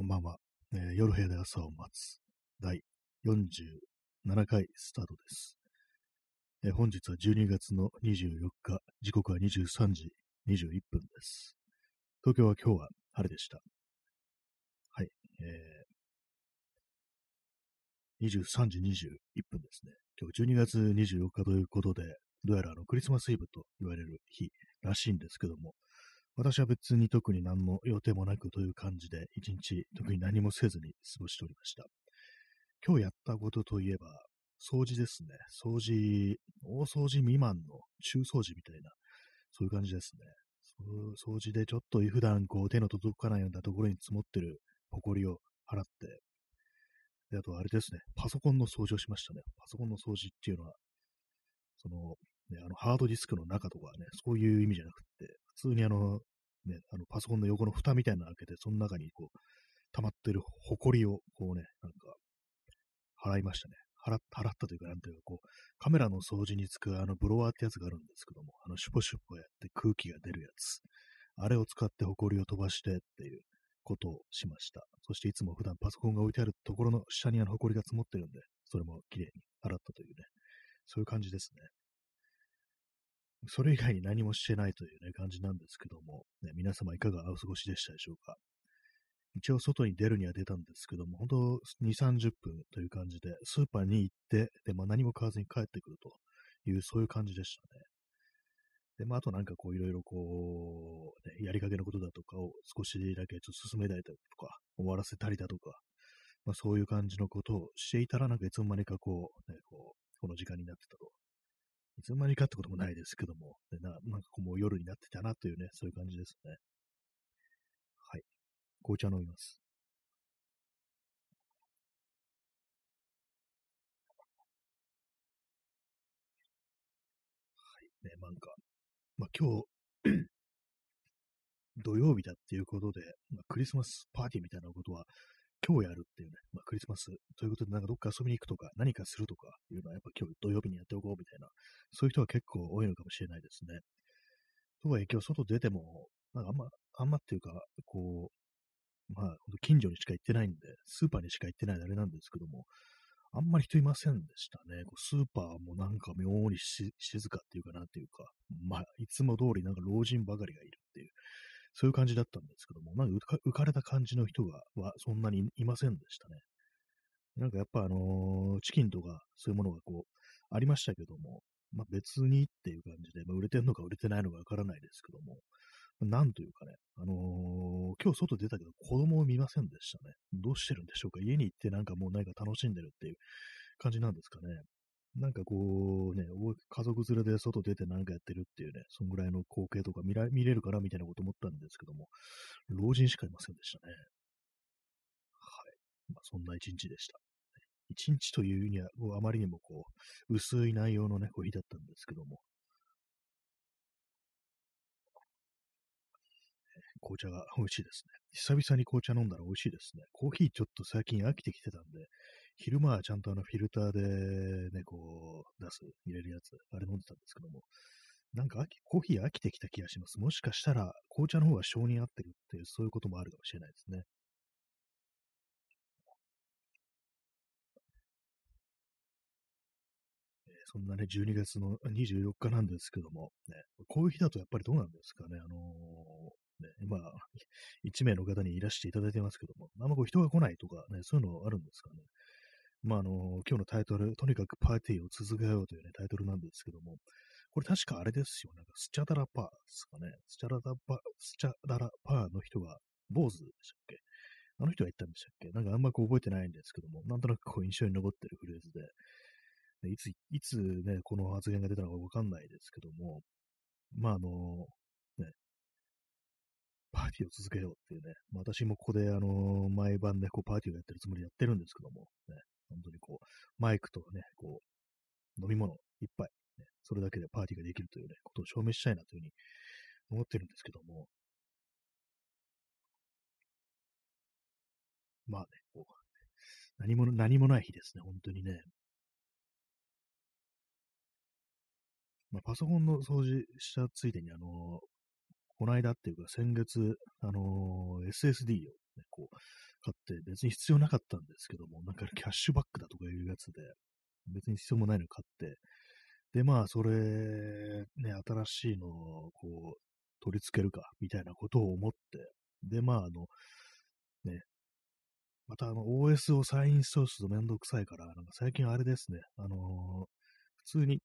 こんばんは、えー夜部屋で朝を待つ第47回スタートです。えー本日は12月の24日、時刻は23時21分です。東京は今日は晴れでした。はい。えー23時21分ですね。今日12月24日ということで、どうやらあのクリスマスイブと言われる日らしいんですけども、私は別に特に何の予定もなくという感じで、一日特に何もせずに過ごしておりました。今日やったことといえば、掃除ですね。掃除、大掃除未満の中掃除みたいな、そういう感じですね。掃除でちょっと普段こう手の届かないようなところに積もってる埃を払って、で、あとあれですね、パソコンの掃除をしましたね。パソコンの掃除っていうのは、その、ね、あのハードディスクの中とかね、そういう意味じゃなくて、普通にあの、ね、あのパソコンの横の蓋みたいなの開けて、その中にこう、溜まってる埃をこうね、なんか、払いましたね。払っ払ったというか、なんていうか、こう、カメラの掃除に使うあのブロワーってやつがあるんですけども、あの、シュポシュポやって空気が出るやつ。あれを使って埃を飛ばしてっていうことをしました。そしていつも普段パソコンが置いてあるところの下にあの埃が積もってるんで、それも綺麗に洗ったというね、そういう感じですね。それ以外に何もしてないというね、感じなんですけども、ね、皆様いかがお過ごしでしたでしょうか。一応外に出るには出たんですけども、本当2、30分という感じで、スーパーに行って、で、まあ何も買わずに帰ってくるという、そういう感じでしたね。で、まああとなんかこういろいろこう、ね、やりかけのことだとかを少しだけちょっと進めたりだとか、終わらせたりだとか、まあそういう感じのことをしていたら、なんかいつの間にかこう、ね、こう、この時間になってたといつの間にかってこともないですけども、でななんかこうもう夜になってたなというね、そういう感じですね。はい。紅茶飲みます。はい。ね、なんか、まあ今日、土曜日だっていうことで、まあ、クリスマスパーティーみたいなことは、今日やるっていうね、まあ、クリスマスということで、なんかどっか遊びに行くとか、何かするとかいうのは、やっぱ今日土曜日にやっておこうみたいな、そういう人は結構多いのかもしれないですね。とはいえ、今日外出ても、なんかあんま、あんまっていうか、こう、まあ、近所にしか行ってないんで、スーパーにしか行ってないあれなんですけども、あんまり人いませんでしたね。こうスーパーもなんか妙に静かっていうかなっていうか、まあ、いつも通りなんか老人ばかりがいるっていう、そういう感じだったんですけども、なんか浮かれた感じの人がはそんなにいませんでしたね。なんかやっぱあのーチキンとかそういうものがこう、ありましたけども、まあ別にっていう感じで、まあ、売れてんのか売れてないのかわからないですけども、なんというかね、あのー今日外出たけど子供を見ませんでしたね。どうしてるんでしょうか？家に行ってなんかもう何か楽しんでるっていう感じなんですかね。なんかこうね、家族連れで外出てなんかやってるっていうね、そんぐらいの光景とか見ら見れるかなみたいなこと思ったんですけども、老人しかいませんでしたね。はい。まあそんな一日でした。一日というには、あまりにもこう、薄い内容のね、こう日だったんですけども、紅茶が美味しいですね。久々に紅茶飲んだら美味しいですね。コーヒーちょっと最近飽きてきてたんで、昼間はちゃんとあのフィルターでね、こう、出す、入れるやつ、あれ飲んでたんですけども、なんか飽きコーヒー飽きてきた気がします。もしかしたら紅茶の方が性に合ってるっていう、そういうこともあるかもしれないですね。そんなね、12月の24日なんですけども、ね、こういう日だとやっぱりどうなんですかね、あのーね、今、1名の方にいらしていただいてますけども、あんまこう人が来ないとかね、そういうのあるんですかね。まあ、あの今日のタイトル、とにかくパーティーを続けようというね、タイトルなんですけども、これ確かあれですよ、なんかスチャダラパーですかね。スチャダラパー、スチャダラパーの人が、坊主でしたっけ？あの人が言ったんでしたっけ？なんかあんまこう覚えてないんですけども、なんとなくこう印象に残ってるフレーズで、でいつ、いつね、この発言が出たのかわかんないですけども、まあ、あの、ね、パーティーを続けようっていうね、まあ私もここで、あの、毎晩ね、こうパーティーをやってるつもりでやってるんですけども、ね、本当にこう、マイクとね、こう、飲み物いっぱい、ね、それだけでパーティーができるというね、ことを証明したいなというふうに思ってるんですけども、まあね、こう、何も、何もない日ですね、本当にね。まあ、パソコンの掃除したついでに、あのこの間っていうか先月、あの SSD を、ね、こう、買って別に必要なかったんですけども、なんかキャッシュバックだとかいうやつで、別に必要もないの買って、で、まあ、それ、ね、新しいのを、こう、取り付けるか、みたいなことを思って、で、まあ、あの、ね、また、あの、OS を再インストールするとめんどくさいから、なんか最近あれですね、あのー、普通に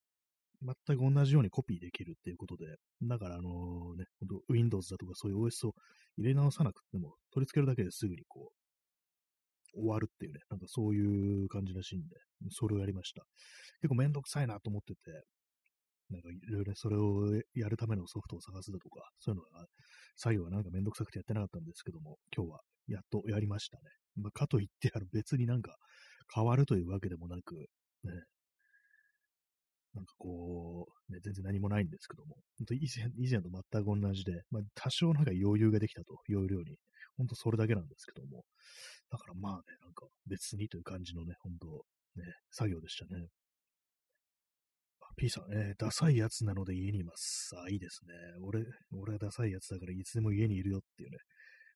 全く同じようにコピーできるっていうことで、だから、あのね、Windows だとかそういう OS を入れ直さなくても、取り付けるだけですぐにこう、終わるっていうね、なんかそういう感じらしいんで、それをやりました。結構めんどくさいなと思ってて、なんかいろいろそれをやるためのソフトを探すだとか、そういうのが、作業はなんかめんどくさくてやってなかったんですけども、今日はやっとやりましたね。まあ、かといって、あの別になんか変わるというわけでもなく、ね、なんかこう、ね、全然何もないんですけども、以前以前と全く同じで、まあ、多少なんか余裕ができたと、容量に。本当それだけなんですけども。だからまあね、なんか別にという感じのね、本当ね、作業でしたね。P さん、えー、ダサいやつなので家にいます。あ、いいですね。俺、俺はダサいやつだからいつでも家にいるよっていうね。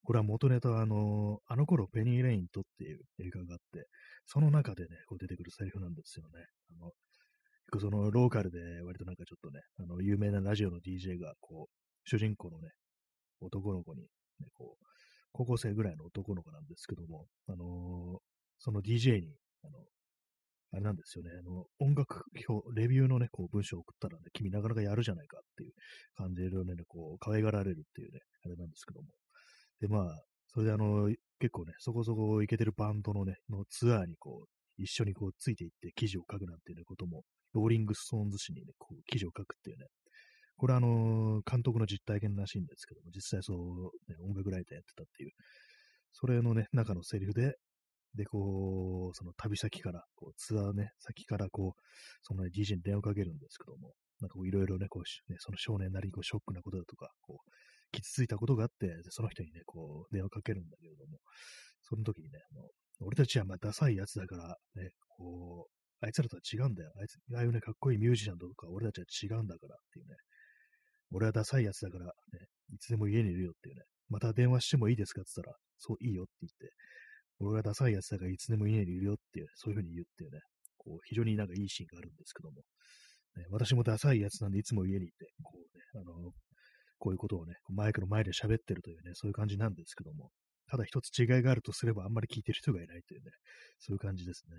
これは元ネタはあの、あの頃ペニー・レイントっていう映画があって、その中でね、こう出てくるセリフなんですよね。あの、そのローカルで割となんかちょっとね、あの、有名なラジオの DJ が、こう、主人公のね、男の子に、ね、こう、高校生ぐらいの男の子なんですけども、あのー、その DJ に、あの、あれなんですよね、あの、音楽表、レビューのね、こう文章を送ったらね、君なかなかやるじゃないかっていう感じでね、こう、可愛がられるっていうね、あれなんですけども。で、まあ、それであの、結構ね、そこそこいけてるバンドのね、のツアーにこう、一緒にこう、ついていって記事を書くなんていう、こともローリングストーンズ誌にね、こう、記事を書くっていうね、これはあの、監督の実体験らしいんですけども、実際そう、ね、音楽ライターやってたっていう、それのね、中のセリフで、で、こう、その旅先から、こう、ツアーね、先からこう、その、ね、DJ に電話をかけるんですけども、なんかこう、いろいろね、こう、ね、その少年なりにこう、ショックなことだとか、こう、傷ついたことがあって、その人にね、こう、電話かけるんだけれども、その時にね、あの俺たちはまあダサいやつだから、ね、こう、あいつらとは違うんだよ。あいつ、ああいうね、かっこいいミュージシャンとか、俺たちは違うんだからっていうね。俺はダサいやつだから、ね、いつでも家にいるよっていうね。また電話してもいいですかって言ったら、そう、いいよって言って、俺がダサいやつだからいつでも家にいるよっていう、そういう風に言ってね、こう、非常になんかいいシーンがあるんですけども、ね、私もダサいやつなんでいつも家にいて、こうね、あの、こういうことをね、マイクの前で喋ってるというね、そういう感じなんですけども、ただ一つ違いがあるとすればあんまり聞いてる人がいないというね、そういう感じですね。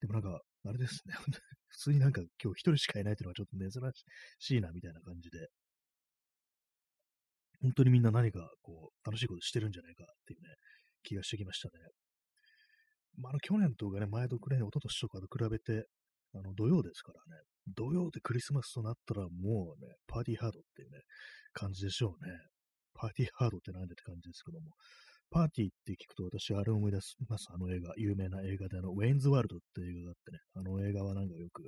でもなんか、あれですね。普通になんか今日一人しかいないというのはちょっと珍しいな、みたいな感じで。本当にみんな何かこう、楽しいことしてるんじゃないかっていうね、気がしてきましたね。まあ、あの、去年とかね、前とくね、一昨年とかと比べて、あの、土曜ですからね、土曜でクリスマスとなったらもうね、パーティーハードっていうね、感じでしょうね。パーティーハードってなんでって感じですけども、パーティーって聞くと私あれを思い出します。あの映画、有名な映画であの、ウェインズワールドって映画があってね、あの映画はなんかよく、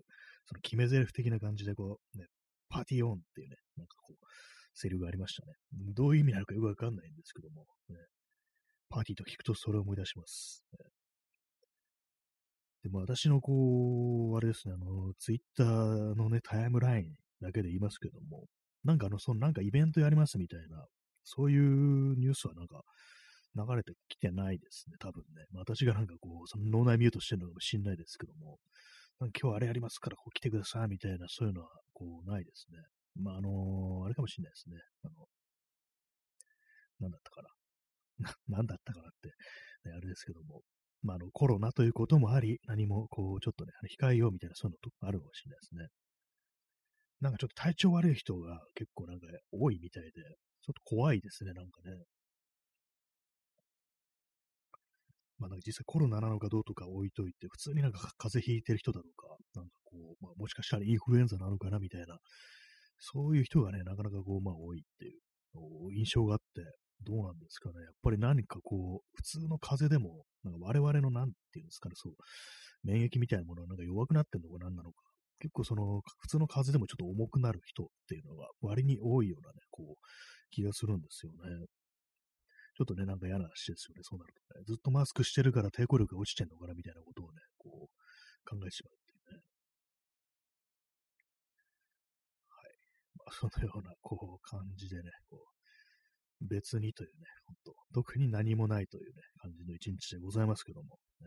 その決め台詞的な感じでこう、ね、パーティーオンっていうね、なんかこう、セリフがありましたね。どういう意味なのかよくわかんないんですけども、ね、パーティーと聞くとそれを思い出します。でも私のこう、あれですね、あの、ツイッターのね、タイムラインだけで言いますけども、なんかあの、そのなんかイベントやりますみたいな、そういうニュースはなんか、流れてきてないですね、多分ね。まあ、私がなんかこう、その脳内ミュートしてるのかもしんないですけども、今日あれやりますから、こう来てくださいみたいな、そういうのは、こう、ないですね。まあ、あのー、あれかもしんないですね。あの、なんだったかな。な、なんだったかなって、ね、あれですけども。まあ、あの、コロナということもあり、何も、こう、ちょっとね、控えようみたいな、そういうのとあるかもしれないですね。なんかちょっと体調悪い人が結構なんか多いみたいで、ちょっと怖いですね、なんかね。まあ、なんか実際コロナなのかどうとか置いといて、普通になんか風邪ひいてる人だとか、なんかこう、まあ、もしかしたらインフルエンザなのかなみたいな、そういう人がね、なかなかこう、まあ多いっていう印象があって、どうなんですかね。やっぱり何かこう、普通の風邪でも、なんか我々のなんていうんですかね、そう、免疫みたいなものはなんか弱くなってんのか何なのか。結構その、普通の風邪でもちょっと重くなる人っていうのが割に多いようなね、こう、気がするんですよね。ちょっとね、なんか嫌な話ですよね、そうなるとね。ずっとマスクしてるから抵抗力が落ちてんのかな、みたいなことをね、こう、考えてしまうっていうね。はい。まあ、そのような、こう、感じでね、こう、別にというね、ほんと、特に何もないというね、感じの一日でございますけども、ね、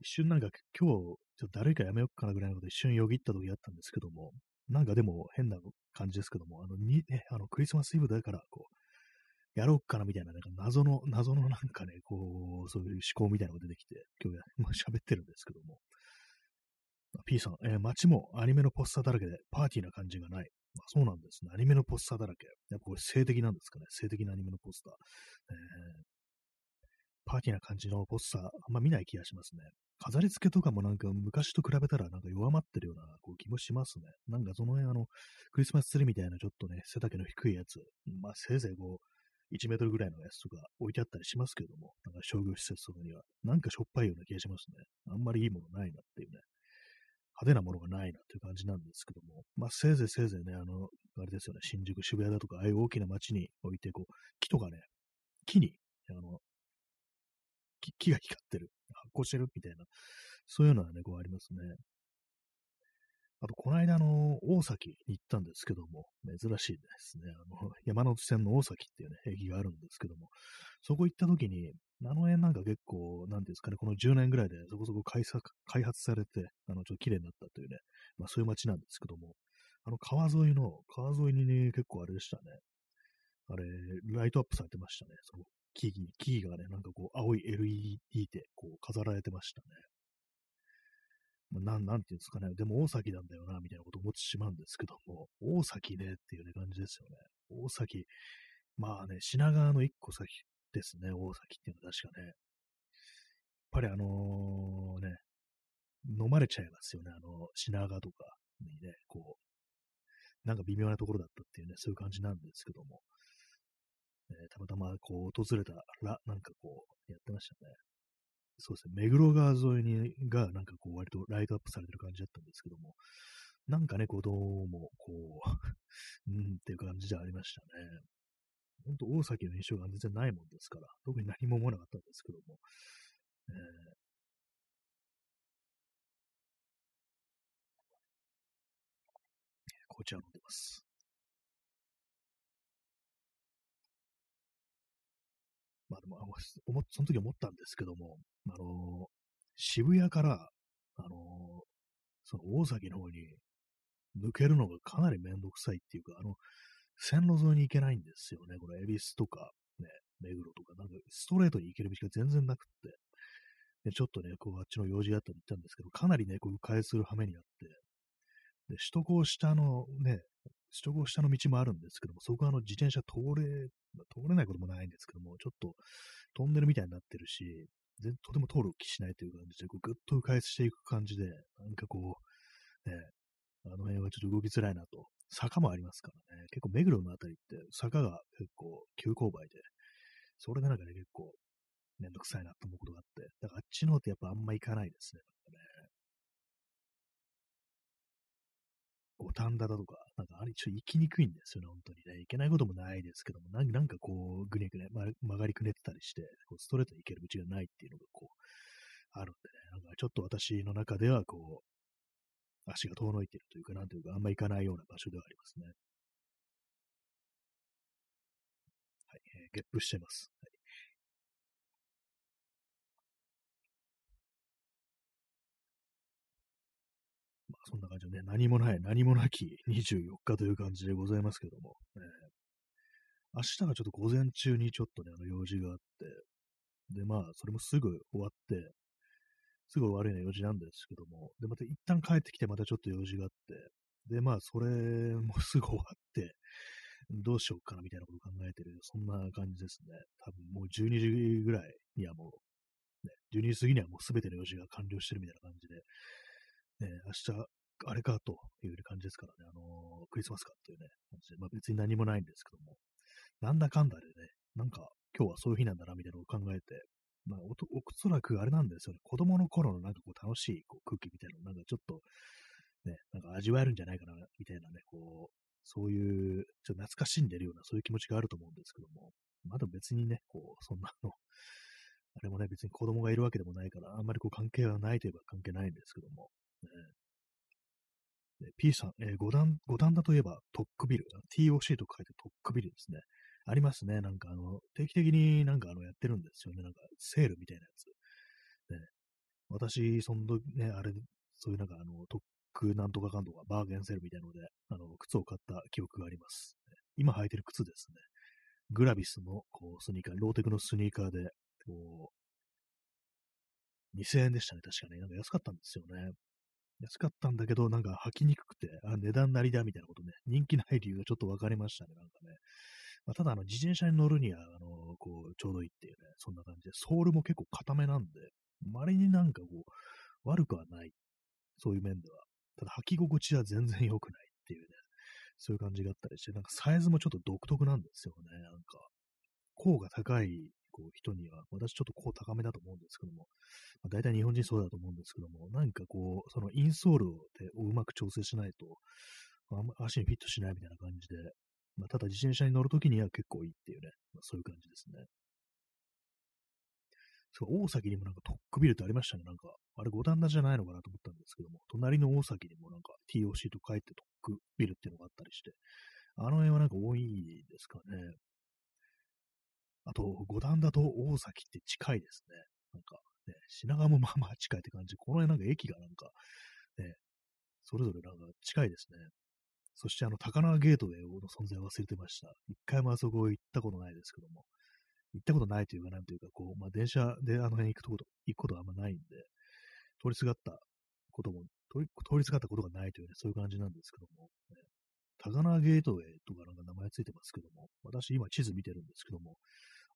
一瞬なんか今日、ちょっと誰かやめようかなぐらいのこと一瞬よぎった時あったんですけども、なんかでも変な感じですけども、あの、に、ね、あの、クリスマスイブだから、こう、やろうかなみたいな、なんか謎の、謎のなんかね、こう、そういう思考みたいなのが出てきて、今日や、まあ、喋ってるんですけども。P さん、えー、街もアニメのポスターだらけでパーティーな感じがない。あ、そうなんですね。アニメのポスターだらけ。やっぱこれ性的なんですかね。性的なアニメのポスター。えー、パーティーな感じのポスター、あんま見ない気がしますね。飾り付けとかもなんか昔と比べたらなんか弱まってるようなこう気もしますね。なんかその辺あの、クリスマスツリーみたいなちょっとね、背丈の低いやつ、まあせいぜいこう、1メートルぐらいのやつとか置いてあったりしますけども、なんか商業施設とかには、なんかしょっぱいような気がしますね。あんまりいいものないなっていうね。派手なものがないなという感じなんですけども、まあ、せいぜいせいぜいね、あの、あれですよね、新宿、渋谷だとか、ああいう大きな街に置いて、こう、木とかね、木に、あの、木が光ってる、発光してるみたいな、そういうのはね、こうありますね。あと、この間、あの、大崎に行ったんですけども、珍しいですね。あの、山手線の大崎っていうね、駅があるんですけども、そこ行った時に、あの辺なんか結構、なんですかね、この10年ぐらいでそこそこ開発開発されて、あの、ちょっと綺麗になったというね、まあそういう街なんですけども、あの川沿いの、川沿いにね、結構あれでしたね。あれ、ライトアップされてましたね。その木々、木々がね、なんかこう、青い LED でこう飾られてましたね。まあ、なん、なんていうんですかね。でも大崎なんだよな、みたいなこと思ってしまうんですけども、大崎ねっていうね、感じですよね。大崎、まあね、品川の一個先ですね、大崎っていうのは確かね。やっぱりあのね、飲まれちゃいますよね、あの、品川とかにね、こう、なんか微妙なところだったっていうね、そういう感じなんですけども、えー、たまたまこう訪れたら、なんかこう、やってましたね。そうですね、目黒川沿いにが、なんかこう、割とライトアップされてる感じだったんですけども、なんかね、こう、どうも、こう うんっていう感じじゃありましたね。ほんと、大崎の印象が全然ないもんですから、特に何も思わなかったんですけども、えー、紅茶を飲んでます。まあでも、その時思ったんですけども、あの、渋谷から、あの、その大崎の方に抜けるのがかなりめんどくさいっていうか、あの、線路沿いに行けないんですよね。この恵比寿とか、ね、目黒とか、なんかストレートに行ける道が全然なくって。で、ちょっとね、こう、あっちの用事があったり行ったんですけど、かなりね、こう、迂回する羽目にあって、で、首都高下のね、首都高下の道もあるんですけども、そこはあの自転車通れ、通れないこともないんですけども、ちょっとトンネルみたいになってるし、全とても通る気しないという感じで、こうぐっと迂回していく感じで、なんかこう、ね、あの辺はちょっと動きづらいなと。坂もありますからね。結構目黒のあたりって坂が結構急勾配で、それがなんかね、結構めんどくさいなと思うことがあって、だからあっちの方ってやっぱあんま行かないですねね。五反田だとか、なんかあれちょっと行きにくいんですよね、本当にね。行けないこともないですけども、なんかこう、ぐねぐね、曲がりくねってたりして、こうストレートに行ける道がないっていうのがこう、あるんでね、なんかちょっと私の中ではこう、足が遠のいてるというか、なんというか、あんま行かないような場所ではありますね。はい、えー、ゲップしてます。はいそんな感じでね、何もない、何もなき24日という感じでございますけども、え、明日がちょっと午前中にちょっとね、あの用事があって、で、まあ、それもすぐ終わって、すぐ終わるような用事なんですけども、で、また一旦帰ってきてまたちょっと用事があって、で、まあ、それもすぐ終わって、どうしようかなみたいなことを考えてる、そんな感じですね。多分もう12時ぐらいにはもう、ね、12時過ぎにはもうすべての用事が完了してるみたいな感じで、ね、明日、あれかという感じですからね、あのー、クリスマスかというね、まあ別に何もないんですけども、なんだかんだでね、なんか今日はそういう日なんだなみたいなのを考えて、まあおおそらくあれなんですよね、子供の頃のなんかこう楽しいこう空気みたいなのなんかちょっと、ね、なんか味わえるんじゃないかな、みたいなね、こう、そういう、ちょっと懐かしんでるような、そういう気持ちがあると思うんですけども、まだ別にね、こう、そんなの、あれもね、別に子供がいるわけでもないから、あんまりこう関係はないといえば関係ないんですけども、ね、P さん、えー、五段、五段だといえばトックビル、TOC と書いてトックビルですね。ありますね。なんかあの、定期的になんかあのやってるんですよね。なんかセールみたいなやつ。ね、私、その時ね、あれ、そういうなんかあの、トックなんとかかんとかバーゲンセールみたいなので、あの、靴を買った記憶があります。今履いてる靴ですね。グラビスのこうスニーカー、ローテクのスニーカーで、こう、2000円でしたね、確かね。なんか安かったんですよね。安かったんだけど、なんか履きにくくて、あ、値段なりだみたいなことね、人気ない理由がちょっと分かりましたね、なんかね。まあ、ただ、あの、自転車に乗るには、あの、こう、ちょうどいいっていうね、そんな感じで、ソールも結構固めなんで、稀になんかこう、悪くはない。そういう面では。ただ、履き心地は全然良くないっていうね、そういう感じがあったりして、なんかサイズもちょっと独特なんですよね、なんか。甲が高いこう人には、私ちょっと甲高めだと思うんですけども、まあ、大体日本人そうだと思うんですけども、なんかこう、そのインソールをうまく調整しないと、まあ、足にフィットしないみたいな感じで、まあ、ただ自転車に乗るときには結構いいっていうね、まあ、そういう感じですね。そう、大崎にもなんかトックビルってありましたね。なんか、あれ五段田じゃないのかなと思ったんですけども、隣の大崎にもなんか TOC と書いてトックビルっていうのがあったりして、あの辺はなんか多いですかね。あと、五段だと大崎って近いですね。なんか、ね、品川もまあまあ近いって感じ。この辺なんか駅がなんか、ね、それぞれなんか近いですね。そしてあの、高輪ゲートウェイの存在を忘れてました。一回もあそこ行ったことないですけども。行ったことないというか、なんというか、こう、まあ、電車であの辺行くこと、行くことはあんまないんで、通りすがったことも、通り通りすがったことがないというね、そういう感じなんですけども、ね、高輪ゲートウェイとかなんか名前ついてますけども、私今地図見てるんですけども、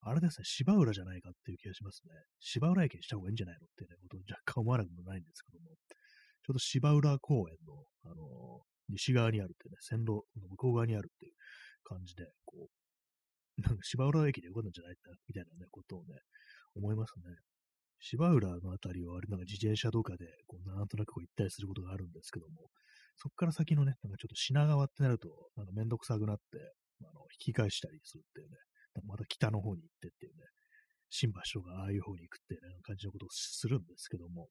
あれですね、芝浦じゃないかっていう気がしますね。芝浦駅にした方がいいんじゃないのってね、こと若干思わなくもないんですけども、ちょうど芝浦公園の、あのー、西側にあるってね、線路の向こう側にあるっていう感じで、こう、なんか芝浦駅でよかったんじゃないかみたいなね、ことをね、思いますね。芝浦のあたりは、あれなんか自転車とかで、こう、なんとなくこう行ったりすることがあるんですけども、そこから先のね、なんかちょっと品川ってなると、なんかめんどくさくなって、あの、引き返したりするっていうね、また北の方に行ってっていうね、新橋とかああいう方に行くっていうね、感じのことをするんですけども、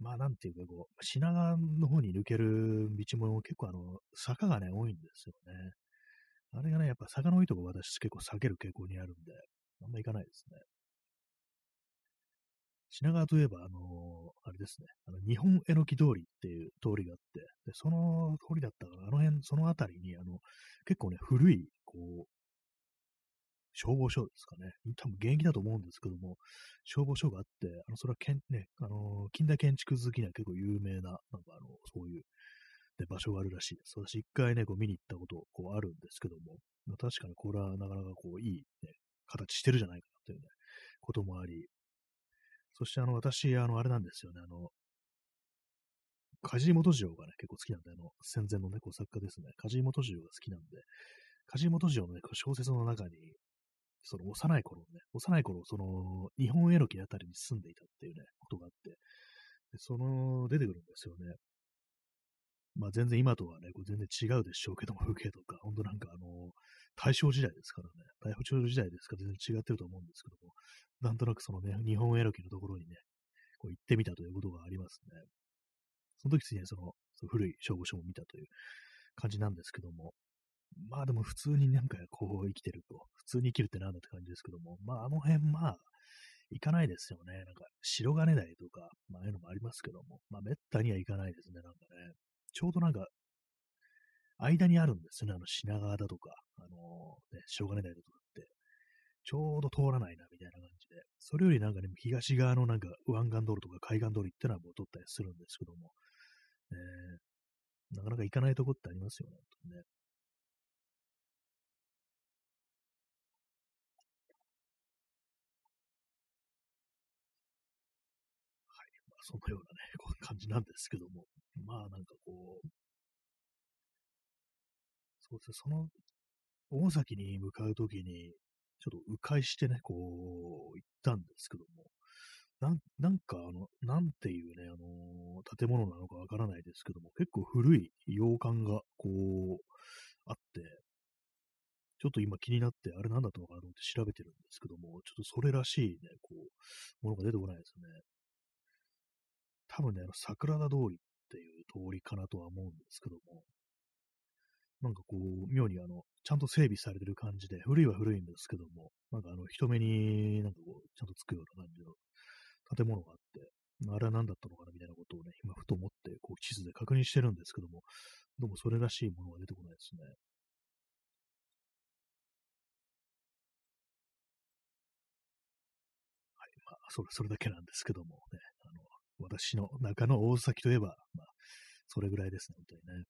まあなんていうかこう、品川の方に抜ける道も結構あの、坂がね、多いんですよね。あれがね、やっぱ坂の多いとこ私結構避ける傾向にあるんで、あんま行かないですね。品川といえば、あのー、あれですね、あの日本えのき通りっていう通りがあって、でその通りだったから、あの辺、その辺りに、あの、結構ね、古い、こう、消防署ですかね。多分現役だと思うんですけども、消防署があって、あの、それはけん、ね、あの、近代建築好きには結構有名な、なんかあの、そういう、ね、場所があるらしいです。私一回ね、こう見に行ったこと、こうあるんですけども、まあ、確かにこれはなかなかこう、いい、ね、形してるじゃないかなというね、こともあり、そしてあの、私、あの、あれなんですよね、あの、梶本次郎がね、結構好きなんで、あの、戦前のね、こう作家ですね。梶本次郎が好きなんで、梶本次郎のね、小説の中に、その幼い頃ね、幼い頃、その、日本エロキあたりに住んでいたっていうね、ことがあって、でその、出てくるんですよね。まあ全然今とはね、こう全然違うでしょうけども、風景とか、ほんとなんかあの、大正時代ですからね、大正時代ですから全然違ってると思うんですけども、なんとなくそのね、日本エロキのところにね、こう行ってみたということがありますね。その時にね、その、その古い消防署も見たという感じなんですけども、まあでも普通になんかこう生きてると、普通に生きるってなんだって感じですけども、まああの辺まあ、行かないですよね。なんか、白金台とか、まあ、ああいうのもありますけども、まあ、めったには行かないですね、なんかね。ちょうどなんか、間にあるんですよね、あの品川だとか、あのー、ね、白金台だとかって、ちょうど通らないな、みたいな感じで。それよりなんかね、東側のなんか、湾岸道路とか海岸通りってのはもう通ったりするんですけども、えー、なかなか行かないとこってありますよね、ね。そのようなね、こういう感じなんですけども、まあなんかこう、そうですね、その、大崎に向かうときに、ちょっと迂回してね、こう、行ったんですけども、なんなんか、あの、なんていうね、あの建物なのかわからないですけども、結構古い洋館が、こう、あって、ちょっと今気になって、あれなんだったのかなと思って調べてるんですけども、ちょっとそれらしいね、こう、ものが出てこないですね。多分ね、あの、桜田通りっっていう通りかなとは思うんですけども、なんかこう、妙にあの、ちゃんと整備されてる感じで、古いは古いんですけども、なんかあの、人目になんかこう、ちゃんとつくような感じの建物があって、あれは何だったのかなみたいなことをね、今ふと思って、こう、地図で確認してるんですけども、どうもそれらしいものが出てこないですね。はい、まあ、それ、それだけなんですけどもね、私の中の大崎といえば、まあ、それぐらいですね、本当にね。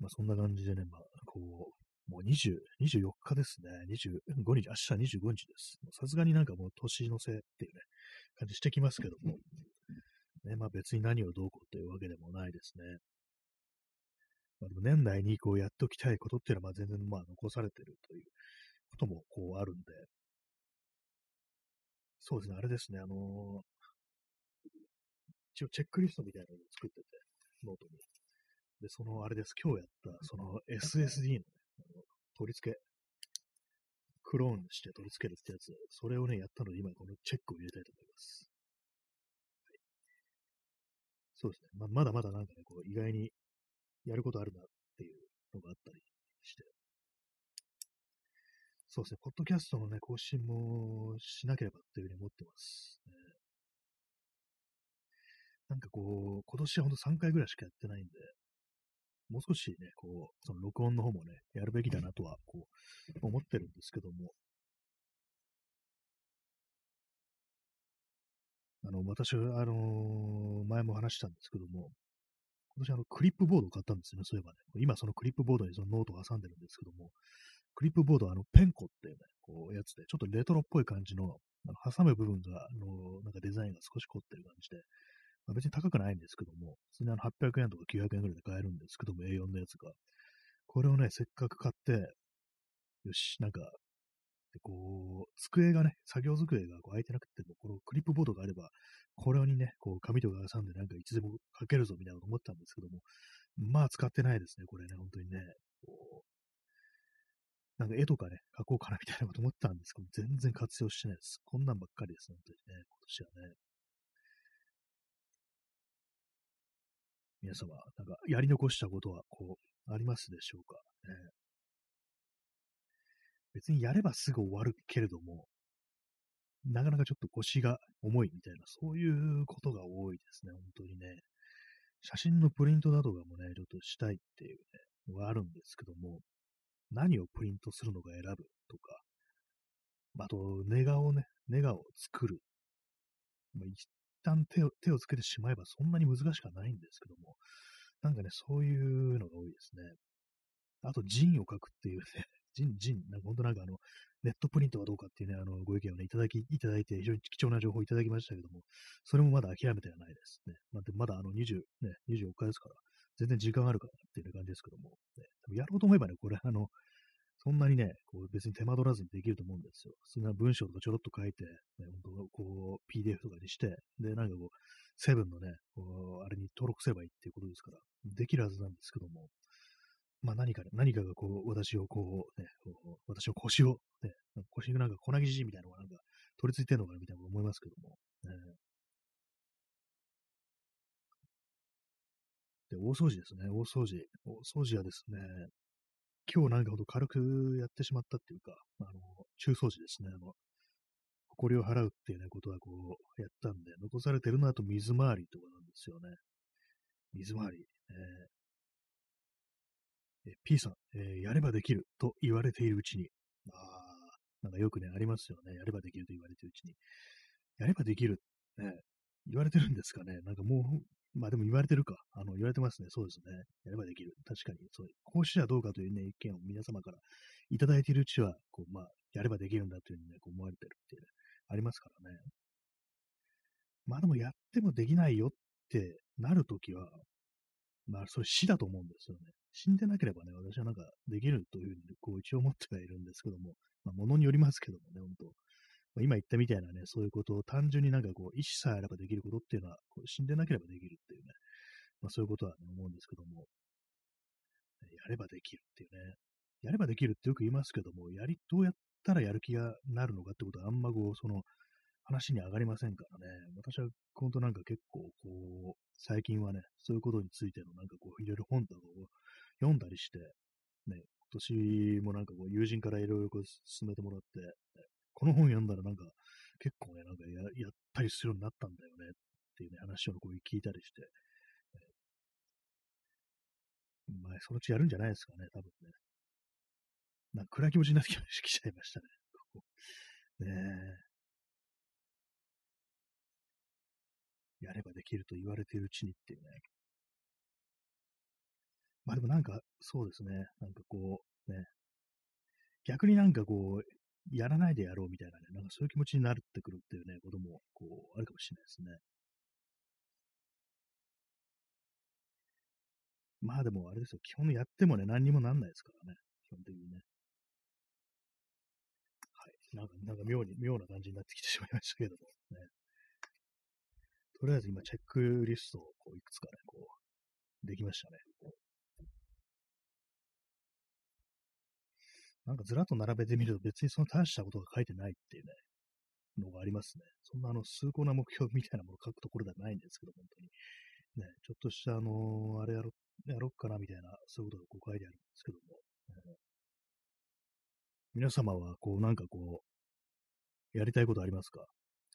まあ、そんな感じでね、まあ、こう、もう20、24日ですね。25日、明日25日です。さすがになんかもう年の瀬っていうね、感じしてきますけども、ね、まあ別に何をどうこうというわけでもないですね。まあ、でも年内にこうやっておきたいことっていうのはまあ全然まあ残されてるということもこうあるんで、そうですね、あれですね、あのー、一応チェックリストみたいなのを作ってて、ノートに。で、そのあれです、今日やった、その SSD の,、ね、あの取り付け、クローンして取り付けるってやつ、それをね、やったので、今このチェックを入れたいと思います。はい、そうですね。ままだまだなんかね、こう意外にやることあるなっていうのがあったりして。そうですね。ポッドキャストのね、更新もしなければっていうふうに思ってます。ね、なんかこう、今年はほんと3回ぐらいしかやってないんで、もう少しね、こう、その録音の方もね、やるべきだなとは、こう、思ってるんですけども、あの、私は、あのー、前も話したんですけども、今年あの、クリップボードを買ったんですよね、そういえばね。今そのクリップボードにそのノートを挟んでるんですけども、クリップボードはあの、ペンコっていうね、こう、やつで、ちょっとレトロっぽい感じの、あの挟む部分が、あの、なんかデザインが少し凝ってる感じで、まあ、別に高くないんですけども、普通にあの800円とか900円ぐらいで買えるんですけども、A4 のやつが。これをね、せっかく買って、よし、なんか、でこう、机がね、作業机がこう空いてなくても、このクリップボードがあれば、これにね、こう、紙とか挟んでなんかいつでも書けるぞみたいなこと思ったんですけども、まあ使ってないですね、これね、本当にね。こうなんか絵とかね、描こうかなみたいなこと思ったんですけど、全然活用してないです。こんなんばっかりです、本当にね、今年はね。皆様、なんかやり残したことは、こう、ありますでしょうか、ね。別にやればすぐ終わるけれども、なかなかちょっと腰が重いみたいな、そういうことが多いですね、本当にね。写真のプリントなどがもね、ちょっとしたいっていうね、のがあるんですけども、何をプリントするのか選ぶとか、あと、ネガをね、ネガを作る。まあ、旦手を手をつけてしまえばそんなに難しくはないんですけども、なんかね、そういうのが多いですね。あと、ジンを書くっていうね、ジン、ジン、なんか本当なんかあの、ネットプリントはどうかっていうね、あの、ご意見をね、いただき、いただいて、非常に貴重な情報をいただきましたけども、それもまだ諦めてはないですね。まあ、でまだあの20、ね、24日ですから、全然時間あるからっていう感じですけども、ね、やろうと思えばね、これあの、そんなにね、こう別に手間取らずにできると思うんですよ。普通な文章とかちょろっと書いて、ね、本当こう PDF とかにして、で、なんかこう、セブンのね、こうあれに登録すればいいっていうことですから、できるはずなんですけども、まあ何かね、何かがこう、私をこう、ね、こう私を腰を、ね、腰がなんか粉木じじみたいなのがなんか取り付いてるのかなみたいなと思いますけども、ね、で、大掃除ですね。大掃除。大掃除はですね、今日なんかほど軽くやってしまったっていうか、あの、中掃除ですね。あの、埃を払うっていうね、ことはこう、やったんで、残されてるのはあと水回りとかなんですよね。水回り。えー、え P さん、えー、やればできると言われているうちに、あなんかよくね、ありますよね。やればできると言われているうちに。やればできる、ね、言われてるんですかね。なんかもう、まあでも言われてるか。あの、言われてますね。そうですね。やればできる。確かに、そう、こうしてはどうかというね、意見を皆様からいただいているうちは、こう、まあ、やればできるんだというふうにね、こう思われてるっていう、ね、ありますからね。まあでもやってもできないよってなるときは、まあ、それ死だと思うんですよね。死んでなければね、私はなんかできるというふうに、こう一応思ってはいるんですけども、まあ、ものによりますけどもね、本当、今言ったみたいなね、そういうことを単純になんかこう、意志さえあればできることっていうのは、こう死んでなければできるっていうね、まあそういうことは、ね、思うんですけども、やればできるっていうね、やればできるってよく言いますけども、やり、どうやったらやる気がなるのかってことはあんまこう、その、話に上がりませんからね。私は本当なんか結構、こう、最近はね、そういうことについてのなんかこう、いろいろ本とかを読んだりして、ね、今年もなんかこう、友人からいろいろ進めてもらって、ね、この本読んだらなんか、結構ね、なんかややったりするようになったんだよねっていうね、話をこう聞いたりして、まあ、そのうちやるんじゃないですかね、多分ね。なんか暗い気持ちになってきちゃいましたね。ねえ。やればできると言われているうちにっていうね。まあでもなんか、そうですね。なんかこう、ね。逆になんかこう、やらないでやろうみたいなね、なんかそういう気持ちになってくるっていうね、ことも、こう、あるかもしれないですね。まあでもあれですよ、基本やってもね、何にもなんないですからね、基本的にね。はい。なんか、なんか妙に、妙な感じになってきてしまいましたけども、ね。とりあえず今、チェックリストをこういくつかね、こう、できましたね。なんかずらっと並べてみると別にその大したことが書いてないっていうね、のがありますね。そんなあの、崇高な目標みたいなものを書くところではないんですけど、本当に。ね、ちょっとしたあのー、あれやろ、やろっかなみたいな、そういうことがこう書いてあるんですけども、ね、皆様はこうなんかこう、やりたいことありますか？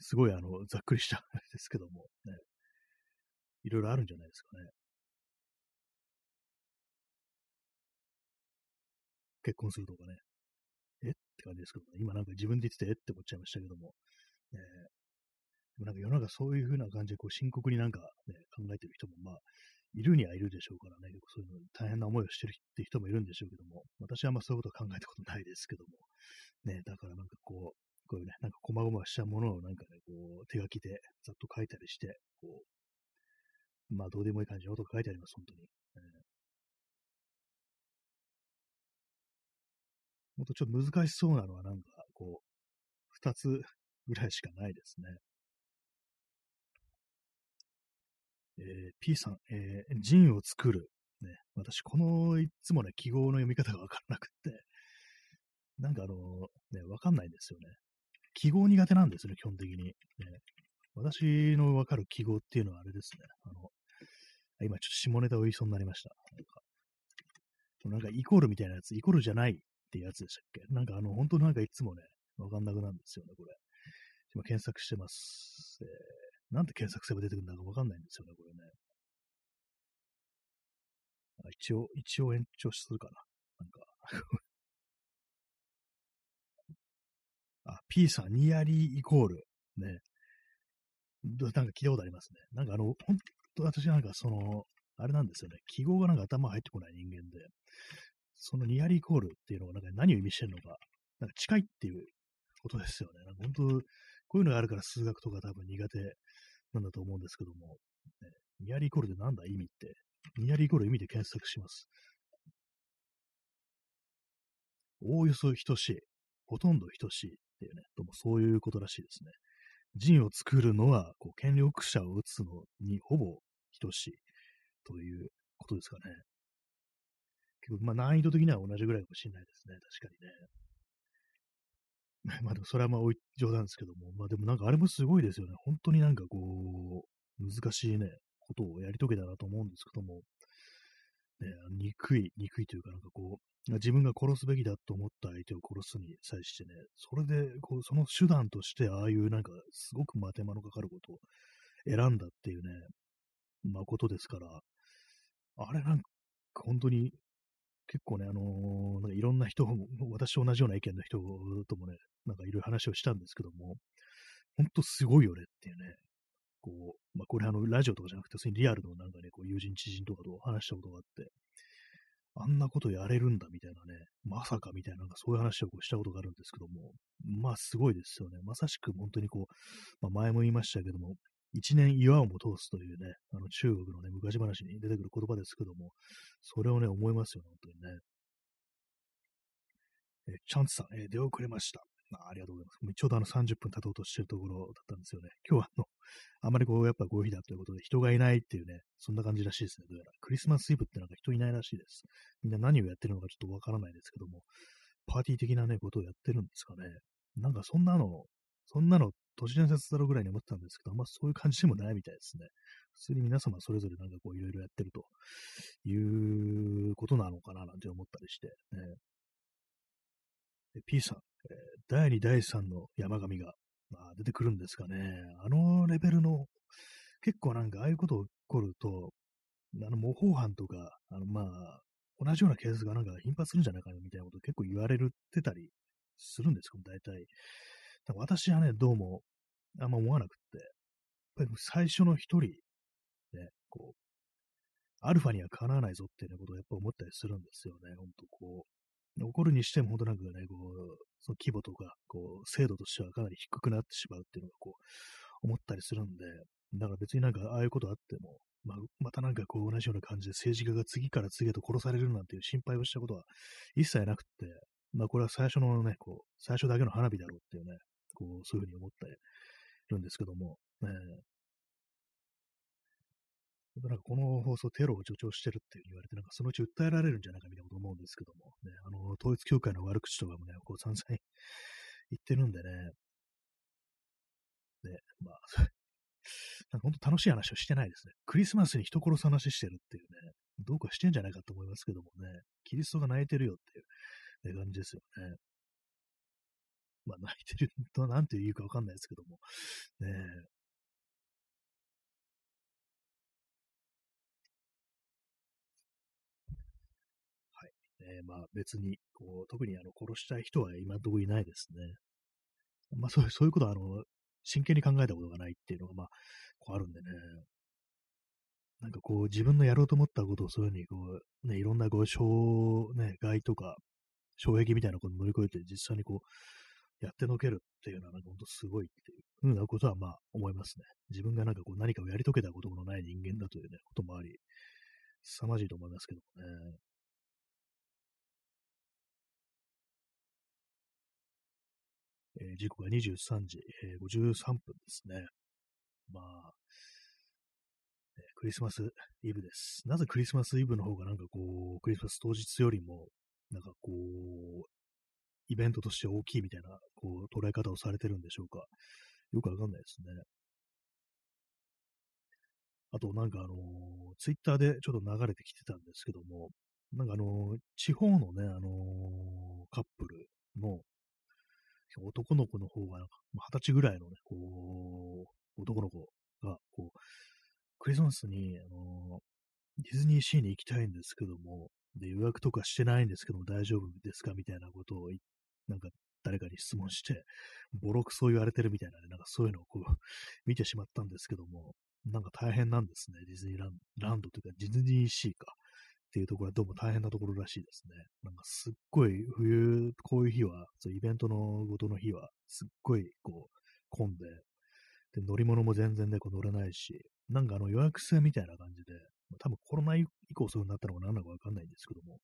すごいあの、ざっくりしたあれですけども、ね、いろいろあるんじゃないですかね。結婚するとかね。って感じですけどね。今なんか自分で言っててって思っちゃいましたけども。ね、でもなんか世の中そういう風な感じでこう深刻になんかね、考えてる人もまあ、いるにはいるでしょうからね、そういうの大変な思いをしてるって人もいるんでしょうけども、私はあんまそういうことは考えたことないですけども、ね、だからなんかこう、こういうね、なんか細々したものをなんかね、こう、手書きでざっと書いたりして、こう、まあどうでもいい感じのことが書いてあります、本当に。ちょっと難しそうなのはなんか、こう、二つぐらいしかないですね。えー、P さん、えー、ジンを作る。ね、私、この、いつもね、記号の読み方がわからなくって、なんかあの、ね、わかんないんですよね。記号苦手なんですね、基本的に。ね、私のわかる記号っていうのはあれですね。あの、今ちょっと下ネタを言いそうになりました。なんか、なんかイコールみたいなやつ、イコールじゃないってやつでしたっけ？なんかあの、本当なんかいつもね、わかんなくなるんですよね、これ。今検索してます。えー、なんで検索すれば出てくるんだかわかんないんですよね、これね。あ一応、一応延長するかな。なんか あ、P さん、ニアリーイコール。ね。なんか聞いたことありますね。なんかあの、本当私なんかその、あれなんですよね。記号がなんか頭入ってこない人間で、そのニアリーコールっていうのがなんか何を意味してるのか、なんか近いっていうことですよね。なんか本当、こういうのがあるから数学とか多分苦手なんだと思うんですけども、ね、ニアリーコールってなんだ意味って、ニアリーコール意味で検索します。おおよそ等しい、ほとんど等しいっていうね、どうもそういうことらしいですね。陣を作るのは、こう、権力者を打つのにほぼ等しいということですかね。結構、まあ難易度的には同じぐらいかもしれないですね。確かにね。まあでもそれはまあ冗談ですけども、まあでもなんかあれもすごいですよね。本当になんかこう、難しいね、ことをやり遂げたなと思うんですけども、ね、憎い、憎いというかなんかこう、自分が殺すべきだと思った相手を殺すに際してね、それでこう、その手段としてああいうなんかすごくま手間のかかることを選んだっていうね、まあことですから、あれなんか本当に結構ね、あのー、なんかいろんな人、私と同じような意見の人ともね、なんかいろいろ話をしたんですけども、ほんとすごいよねっていうね、こう、まあ、これあの、ラジオとかじゃなくて、普通にリアルのなんかね、こう友人、知人とかと話したことがあって、あんなことやれるんだみたいなね、まさかみたいな、なんかそういう話をこうしたことがあるんですけども、まあすごいですよね。まさしく本当にこう、まあ、前も言いましたけども、一年岩をも通すというね、あの中国のね、昔話に出てくる言葉ですけども、それをね、思いますよね、本当にね。えチャンツさん、えー、出遅れました。あありがとうございます。ちょうどあの30分経とうとしてるところだったんですよね。今日はあの、あまりこう、やっぱこういう日だということで人がいないっていうね、そんな感じらしいですね。どうやら。クリスマスイブってなんか人いないらしいです。みんな何をやってるのかちょっとわからないですけども、パーティー的なね、ことをやってるんですかね。なんかそんなの、そんなの都市伝説だろうぐらいに思ってたんですけど、あんまそういう感じでもないみたいですね。普通に皆様それぞれなんかこういろいろやってるということなのかななんて思ったりして、ね。P さん、えー、第2、第3の山上が、まあ、出てくるんですかね。あのレベルの、結構なんかああいうこと起こると、あの模倣犯とか、あのまあ、同じようなケースがなんか頻発するんじゃないかなみたいなこと結構言われてたりするんですけど、大体。私はね、どうもあんま思わなくって、やっぱり最初の一人、ね、こう、アルファにはかなわないぞっていう、ことをやっぱ思ったりするんですよね。ほんとこう、残るにしても本当なんかね、こう、その規模とか、こう、精度としてはかなり低くなってしまうっていうのがこう、思ったりするんで、だから別になんかああいうことあっても、まあ、またなんかこう同じような感じで政治家が次から次へと殺されるなんていう心配をしたことは一切なくって、まあこれは最初のね、こう、最初だけの花火だろうっていうね、こう、そういうふうに思っているんですけども、ね、なんかこの放送テロを助長してるって言われて、なんかそのうち訴えられるんじゃないかみたいなこと思うんですけども、ね、あの、統一教会の悪口とかもね、こう散々言ってるんでね、ね、まあ、なんか本当楽しい話をしてないですね。クリスマスに人殺す話してるっていうね、どうかしてんじゃないかと思いますけどもね、キリストが泣いてるよっていう、ね、感じですよね。まあ、泣いてるとなんて言うかわかんないですけども、ねえはい。えー、まあ別に、こう、特にあの殺したい人は今のところいないですね。まあそういう、そういうことは、あの、真剣に考えたことがないっていうのが、まあ、こうあるんでね。なんかこう、自分のやろうと思ったことをそういうふうに、こう、ね、いろんなこう、障、ね、害とか、障壁みたいなことを乗り越えて、実際にこう、やってのけるっていうのは、なんか本当すごいっていうふうなことは、まあ、思いますね。自分がなんかこう、何かをやり遂げたことのない人間だというね、こともあり、凄まじいと思いますけどもね。えー、時刻が23時、えー、53分ですね。まあ、えー、クリスマスイブです。なぜクリスマスイブの方がなんかこう、クリスマス当日よりも、なんかこう、イベントとして大きいみたいな、こう、捉え方をされてるんでしょうか。よくわかんないですね。あと、なんかあのツイッターでちょっと流れてきてたんですけども、なんかあの地方のね、あのカップルの、男の子の方が、二十歳ぐらいのね、こう、男の子が、こう、クリスマスに、あのディズニーシーに行きたいんですけども、で、予約とかしてないんですけども大丈夫ですか？みたいなことを言っ、なんか誰かに質問して、ボロクソ言われてるみたいなね、なんかそういうのをこう、見てしまったんですけども、なんか大変なんですね、ディズニーランランドというか、ディズニーシーか。っていうところはどうも大変なところらしいですね。なんかすっごい冬、こういう日は、そうイベントのごとの日は、すっごいこう混んで、で乗り物も全然ね、こう乗れないし、なんかあの予約制みたいな感じで、多分コロナ以降そうになったのか何なのかわかんないんですけども、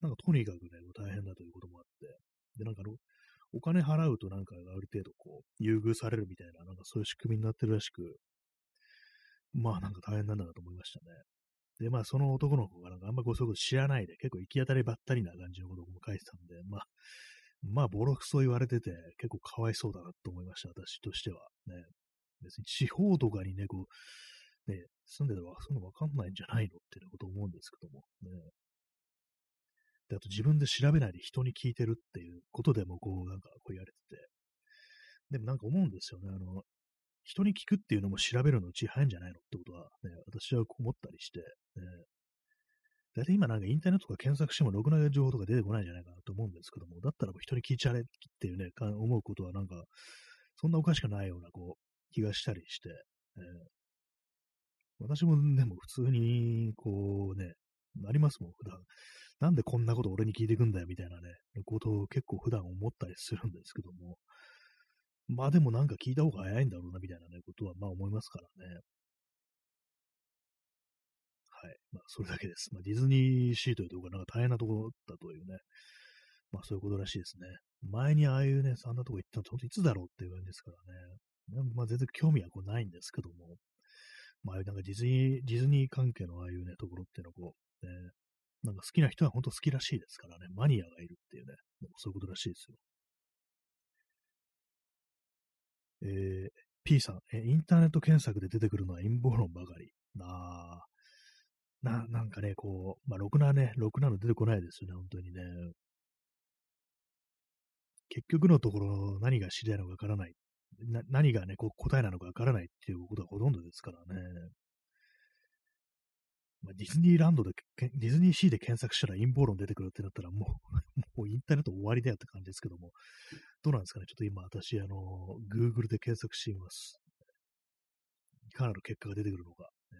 なんかとにかくね、大変だということもあって、で、なんかの、お金払うとなんかある程度こう、優遇されるみたいな、なんかそういう仕組みになってるらしく、まあなんか大変なんだなと思いましたね。で、まあ、その男の子がなんかあんまこうそういうこと知らないで、結構行き当たりばったりな感じのことも書いてたんで、まあ、まあ、ボロクソ言われてて、結構かわいそうだなと思いました、私としては。ね。別に地方とかにね、こう、ね、住んでたらそういうのわかんないんじゃないのっていうこと思うんですけども、ね。あと自分で調べないで人に聞いてるっていうことでも、こう、なんか、こう言われてて。でもなんか思うんですよね。あの、人に聞くっていうのも調べるのうち早いんじゃないのってことは、ね、私は思ったりして、ね、大体今なんかインターネットとか検索してもろくな情報とか出てこないんじゃないかなと思うんですけども、だったら人に聞いちゃれっていうね、思うことはなんか、そんなおかしくないようなこう気がしたりして、え、私もでも普通にこうね、なりますもん、普段。なんでこんなこと俺に聞いてくんだよみたいなね、ことを結構普段思ったりするんですけども、まあでもなんか聞いた方が早いんだろうな、みたいなね、ことはまあ思いますからね。はい。まあそれだけです。まあディズニーシーというところがなんか大変なところだというね。まあそういうことらしいですね。前にああいうね、そんなとこ行ったのっていつだろうっていう感じですからね。まあ全然興味はこうないんですけども。まあなんかディズニー、ディズニー関係のああいうね、ところっていうのをこう、ね、なんか好きな人は本当好きらしいですからね。マニアがいるっていうね。そういうことらしいですよ。えー、P さん、えインターネット検索で出てくるのは陰謀論ばかり。なな、なんかね、こう、まあ、ろくなね、ろくなの出てこないですよね、本当にね。結局のところ何が知り合いのかわからない。な何がね、こう答えなのかわからないっていうことがほとんどですからね。まあ、ディズニーランドで、ディズニーシーで検索したら陰謀論出てくるってなったらもう もうインターネット終わりだよって感じですけども、どうなんですかね？ちょっと今私、あの、Google で検索しています。いかなる結果が出てくるのか、ね。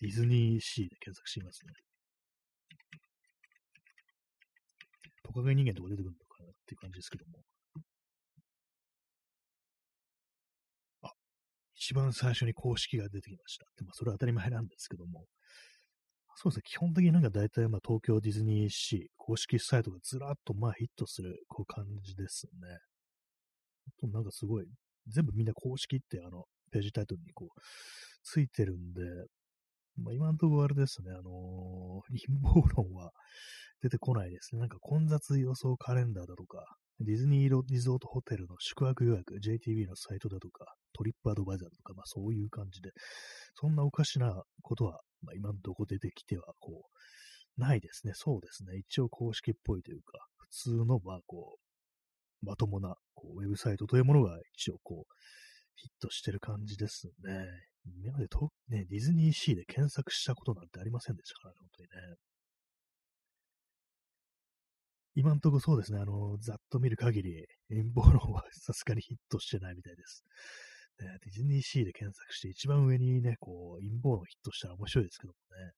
ディズニーシーで検索してますね。トカゲ人間とか出てくるのかなっていう感じですけども。一番最初に公式が出てきました。まあ、それは当たり前なんですけども。そうですね。基本的になんか大体まあ東京ディズニーシー公式サイトがずらっとまあヒットするこう感じですね。なんかすごい、全部みんな公式ってあのページタイトルにこうついてるんで、まあ、今のところあれですね、あのー、陰謀論は出てこないですね。なんか混雑予想カレンダーだとか、ディズニーリゾートホテルの宿泊予約、JTB のサイトだとか、トリップアドバイザーとか、まあそういう感じで、そんなおかしなことはまあ、今のとこ出てきては、こう、ないですね。そうですね。一応公式っぽいというか、普通の、まあ、こう、まともな、こう、ウェブサイトというものが一応、こう、ヒットしてる感じですね。今までと、ね、ディズニーシーで検索したことなんてありませんでしたからね、本当にね。今んとこそうですね、あの、ざっと見る限り、陰謀論はさすがにヒットしてないみたいです。ね、ディズニーシーで検索して一番上にね、こう、陰謀論ヒットしたら面白いですけどもね。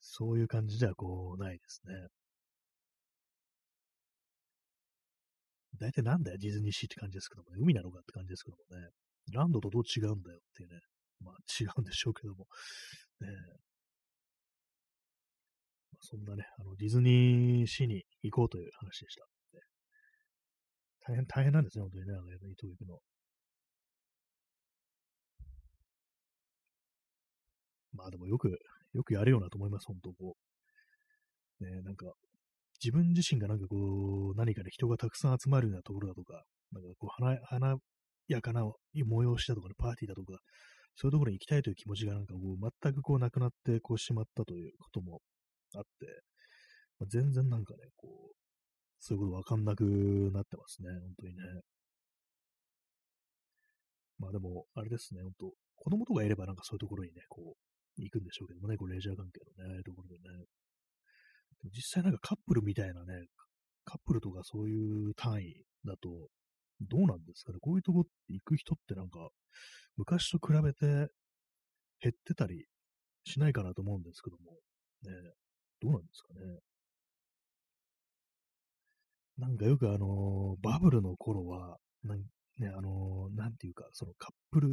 そういう感じではこう、ないですね。大体なんだよ、ディズニーシーって感じですけどもね。海なのかって感じですけどもね。ランドとどう違うんだよっていうね。まあ違うんでしょうけども。ね、そんなね、あの、ディズニーシーに行こうという話でした。大変、大変なんですね、本当にね、あの、伊藤行くの。まあでもよく、よくやるようなと思います、本当こう。ね、なんか、自分自身がなんかこう、何かね、人がたくさん集まるようなところだとか、なんかこう、華華やかな催しだとかね、パーティーだとか、そういうところに行きたいという気持ちがなんかこう、全くこう、なくなってこう、しまったということもあって、まあ、全然なんかね、こう、そういうことわかんなくなってますね、本当にね。まあでも、あれですね、本当子供とかいればなんかそういうところにね、こう、行くんでしょうけどもね、こうレジャー関係のね、ああいうところでね。でも実際なんかカップルみたいなね、カップルとかそういう単位だと、どうなんですかねこういうとこ行く人ってなんか、昔と比べて減ってたりしないかなと思うんですけども、ね、どうなんですかね。なんかよくあのー、バブルの頃は、なんね、あのー、なんていうか、そのカップル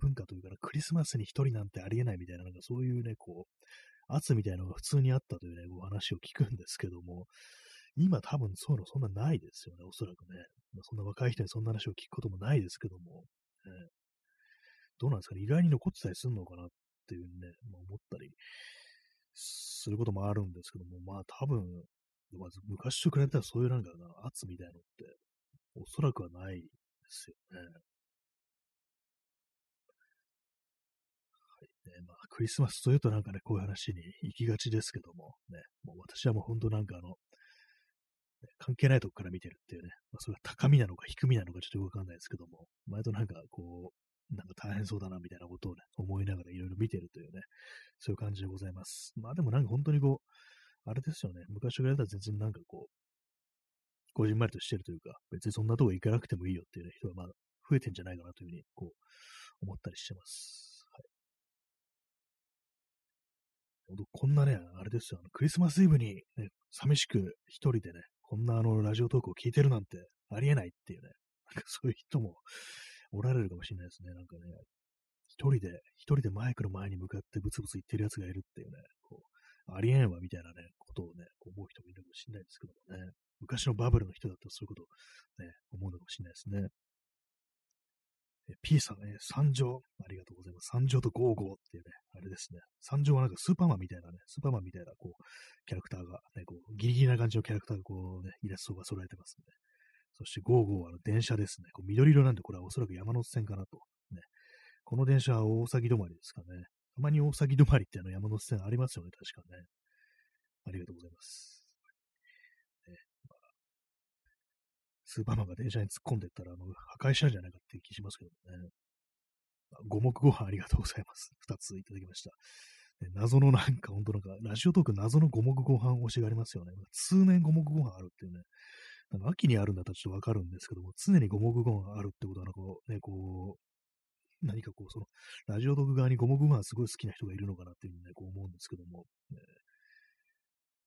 文化というか、クリスマスに一人なんてありえないみたいな、なんかそういうね、こう、圧みたいなのが普通にあったというね、お話を聞くんですけども、今多分そういうのそんなないですよね、おそらくね。ま、そんな若い人にそんな話を聞くこともないですけども、ね、どうなんですかね、意外に残ってたりするのかなっていうね、まあ、思ったりすることもあるんですけども、まあ多分、まず昔と比べたらそういうなんかな、圧みたいなのって、おそらくはないですよね。はいねまあ、クリスマスというとなんかね、こういう話に行きがちですけども、ね、もう私はもう本当なんかあの、関係ないとこから見てるっていうね、まあ、それは高みなのか低みなのかちょっとわかんないですけども、前となんかこう、なんか大変そうだなみたいなことをね、思いながらいろいろ見てるというね、そういう感じでございます。まあでもなんか本当にこう、あれですよね、昔からやったら全然なんかこう、こじんまりとしてるというか、別にそんなとこ行かなくてもいいよっていう、ね、人がまあ増えてんじゃないかなというふうにこう思ったりしてます。はい、こんなね、あれですよ、あのクリスマスイブに、ね、寂しく一人でね、こんなあのラジオトークを聞いてるなんてありえないっていうね、なんかそういう人もおられるかもしれないですね。なんかね、一人で、一人でマイクの前に向かってブツブツ言ってる奴がいるっていうね、こう、ありえんわみたいなね、ことをね、こう思う人もいるかもしれないですけどもね。昔のバブルの人だったらそういうことを、ね、思うのかもしれないですね。P さんね、三条、ありがとうございます。三条とゴーゴーっていうね、あれですね。三条はなんかスーパーマンみたいなね、スーパーマンみたいな、こう、キャラクターが、ね、こう、ギリギリな感じのキャラクターがこうね、イラストが揃えてますんで、そして55は電車ですね。こう緑色なんで、これはおそらく山手線かなと。ね。この電車は大崎止まりですかね。たまに大崎止まりってあの山手線ありますよね、確かね。ありがとうございます。ねまあ、スーパーマンが電車に突っ込んでったら、あの、破壊したんじゃないかって気しますけどね。五目ご飯ありがとうございます。二ついただきました。謎のなんか、本当なんか、ラジオトーク謎の五目ご飯推しがありますよね。通年五目ご飯あるっていうね。なんか秋にあるんだったらちょっとわかるんですけども、常に五目ご飯あるってことは、なんかこう、ね、こう、何かこう、その、ラジオトーク側に五目ご飯すごい好きな人がいるのかなっていうふうにね、こう思うんですけども、ね、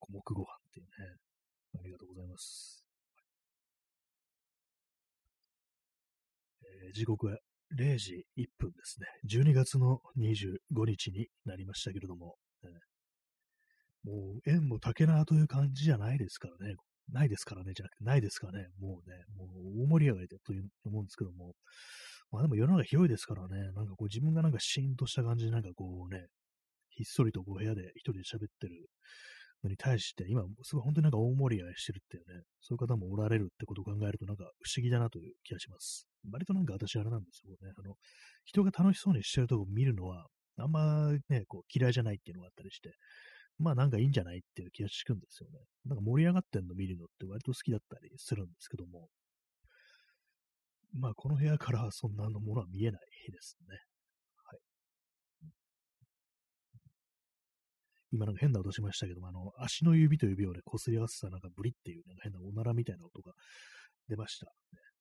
五目ご飯っていうね、ありがとうございます。えー、時刻は0時1分ですね。12月の25日になりましたけれども、ね、もう縁も竹縄という感じじゃないですからね。ないですからね、じゃなくてないですからね。もうね、もう大盛り上がりでという思うんですけども、まあでも世の中広いですからね、なんかこう自分がなんかシーンとした感じでなんかこうね、ひっそりとこう部屋で一人で喋ってるのに対して、今、すごい本当になんか大盛り上がりしてるっていうね、そういう方もおられるってことを考えるとなんか不思議だなという気がします。割となんか私あれなんですよね、あの、人が楽しそうにしてるとこ見るのは、あんまね、こう嫌いじゃないっていうのがあったりして、まあなんかいいんじゃないっていう気がしくんですよね。なんか盛り上がってんの見るのって割と好きだったりするんですけども、まあこの部屋からそんなのものは見えないですね。はい。今なんか変な音しましたけども、あの、足の指と指をね、擦り合わせたなんかブリっていう、なんか変なおならみたいな音が出ました。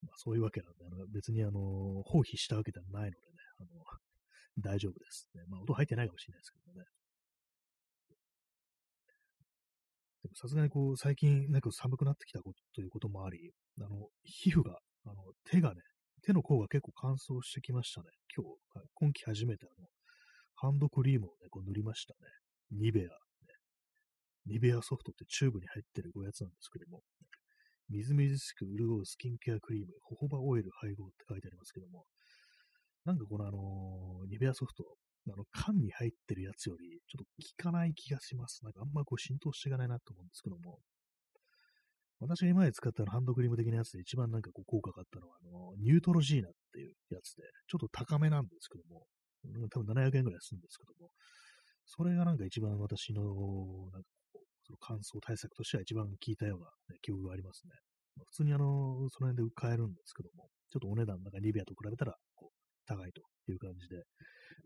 まあ、そういうわけなんで、あの別にあの、放棄したわけではないのでね、あの、大丈夫です、ね。まあ音入ってないかもしれないですけどね。さすがにこう、最近なんか寒くなってきたことということもあり、あの、皮膚が、あの、手がね、手の甲が結構乾燥してきましたね。今日、今季初めてあの、ハンドクリームをね、こう塗りましたね。ニベア、ね。ニベアソフトってチューブに入ってるおやつなんですけども、みずみずしく潤うスキンケアクリーム、ホホバオイル配合って書いてありますけども、なんかこのあのー、ニベアソフト、あの、缶に入ってるやつより、ちょっと効かない気がします。なんかあんまこう浸透していかないなと思うんですけども。私が今まで使ったのハンドクリーム的なやつで一番なんかこう効果があったのは、あの、ニュートロジーナっていうやつで、ちょっと高めなんですけども、多分700円ぐらいするんですけども、それがなんか一番私の、なんかこう、その乾燥対策としては一番効いたような、ね、記憶がありますね。まあ、普通にあの、その辺で買えるんですけども、ちょっとお値段なんかリビアと比べたら、こう、高いとていう感じで、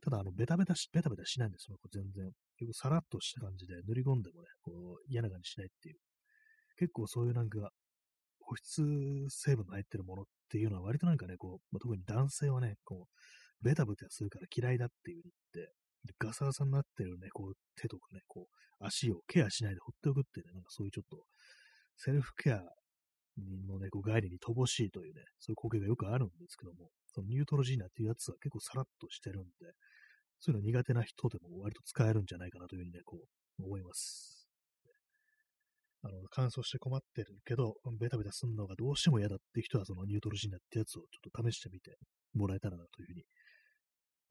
ただ、あの、ベタベタし、ベタベタしないんですよ、全然。結構さらっとした感じで、塗り込んでもね、こう、嫌な感じしないっていう。結構そういうなんか、保湿成分の入ってるものっていうのは割となんかね、こう、まあ、特に男性はね、こう、ベタベタするから嫌いだっていう風に言って、ガサガサになってるね、こう、手とかね、こう、足をケアしないで放っておくっていうね、なんかそういうちょっと、セルフケアのね、こう概念に乏しいというね、そういう光景がよくあるんですけども、そのニュートロジーナっていうやつは結構さらっとしてるんで、そういうの苦手な人でも割と使えるんじゃないかなというふうにね、こう、思います。あの、乾燥して困ってるけど、ベタベタすんのがどうしても嫌だって人は、そのニュートロジーナってやつをちょっと試してみてもらえたらなというふうに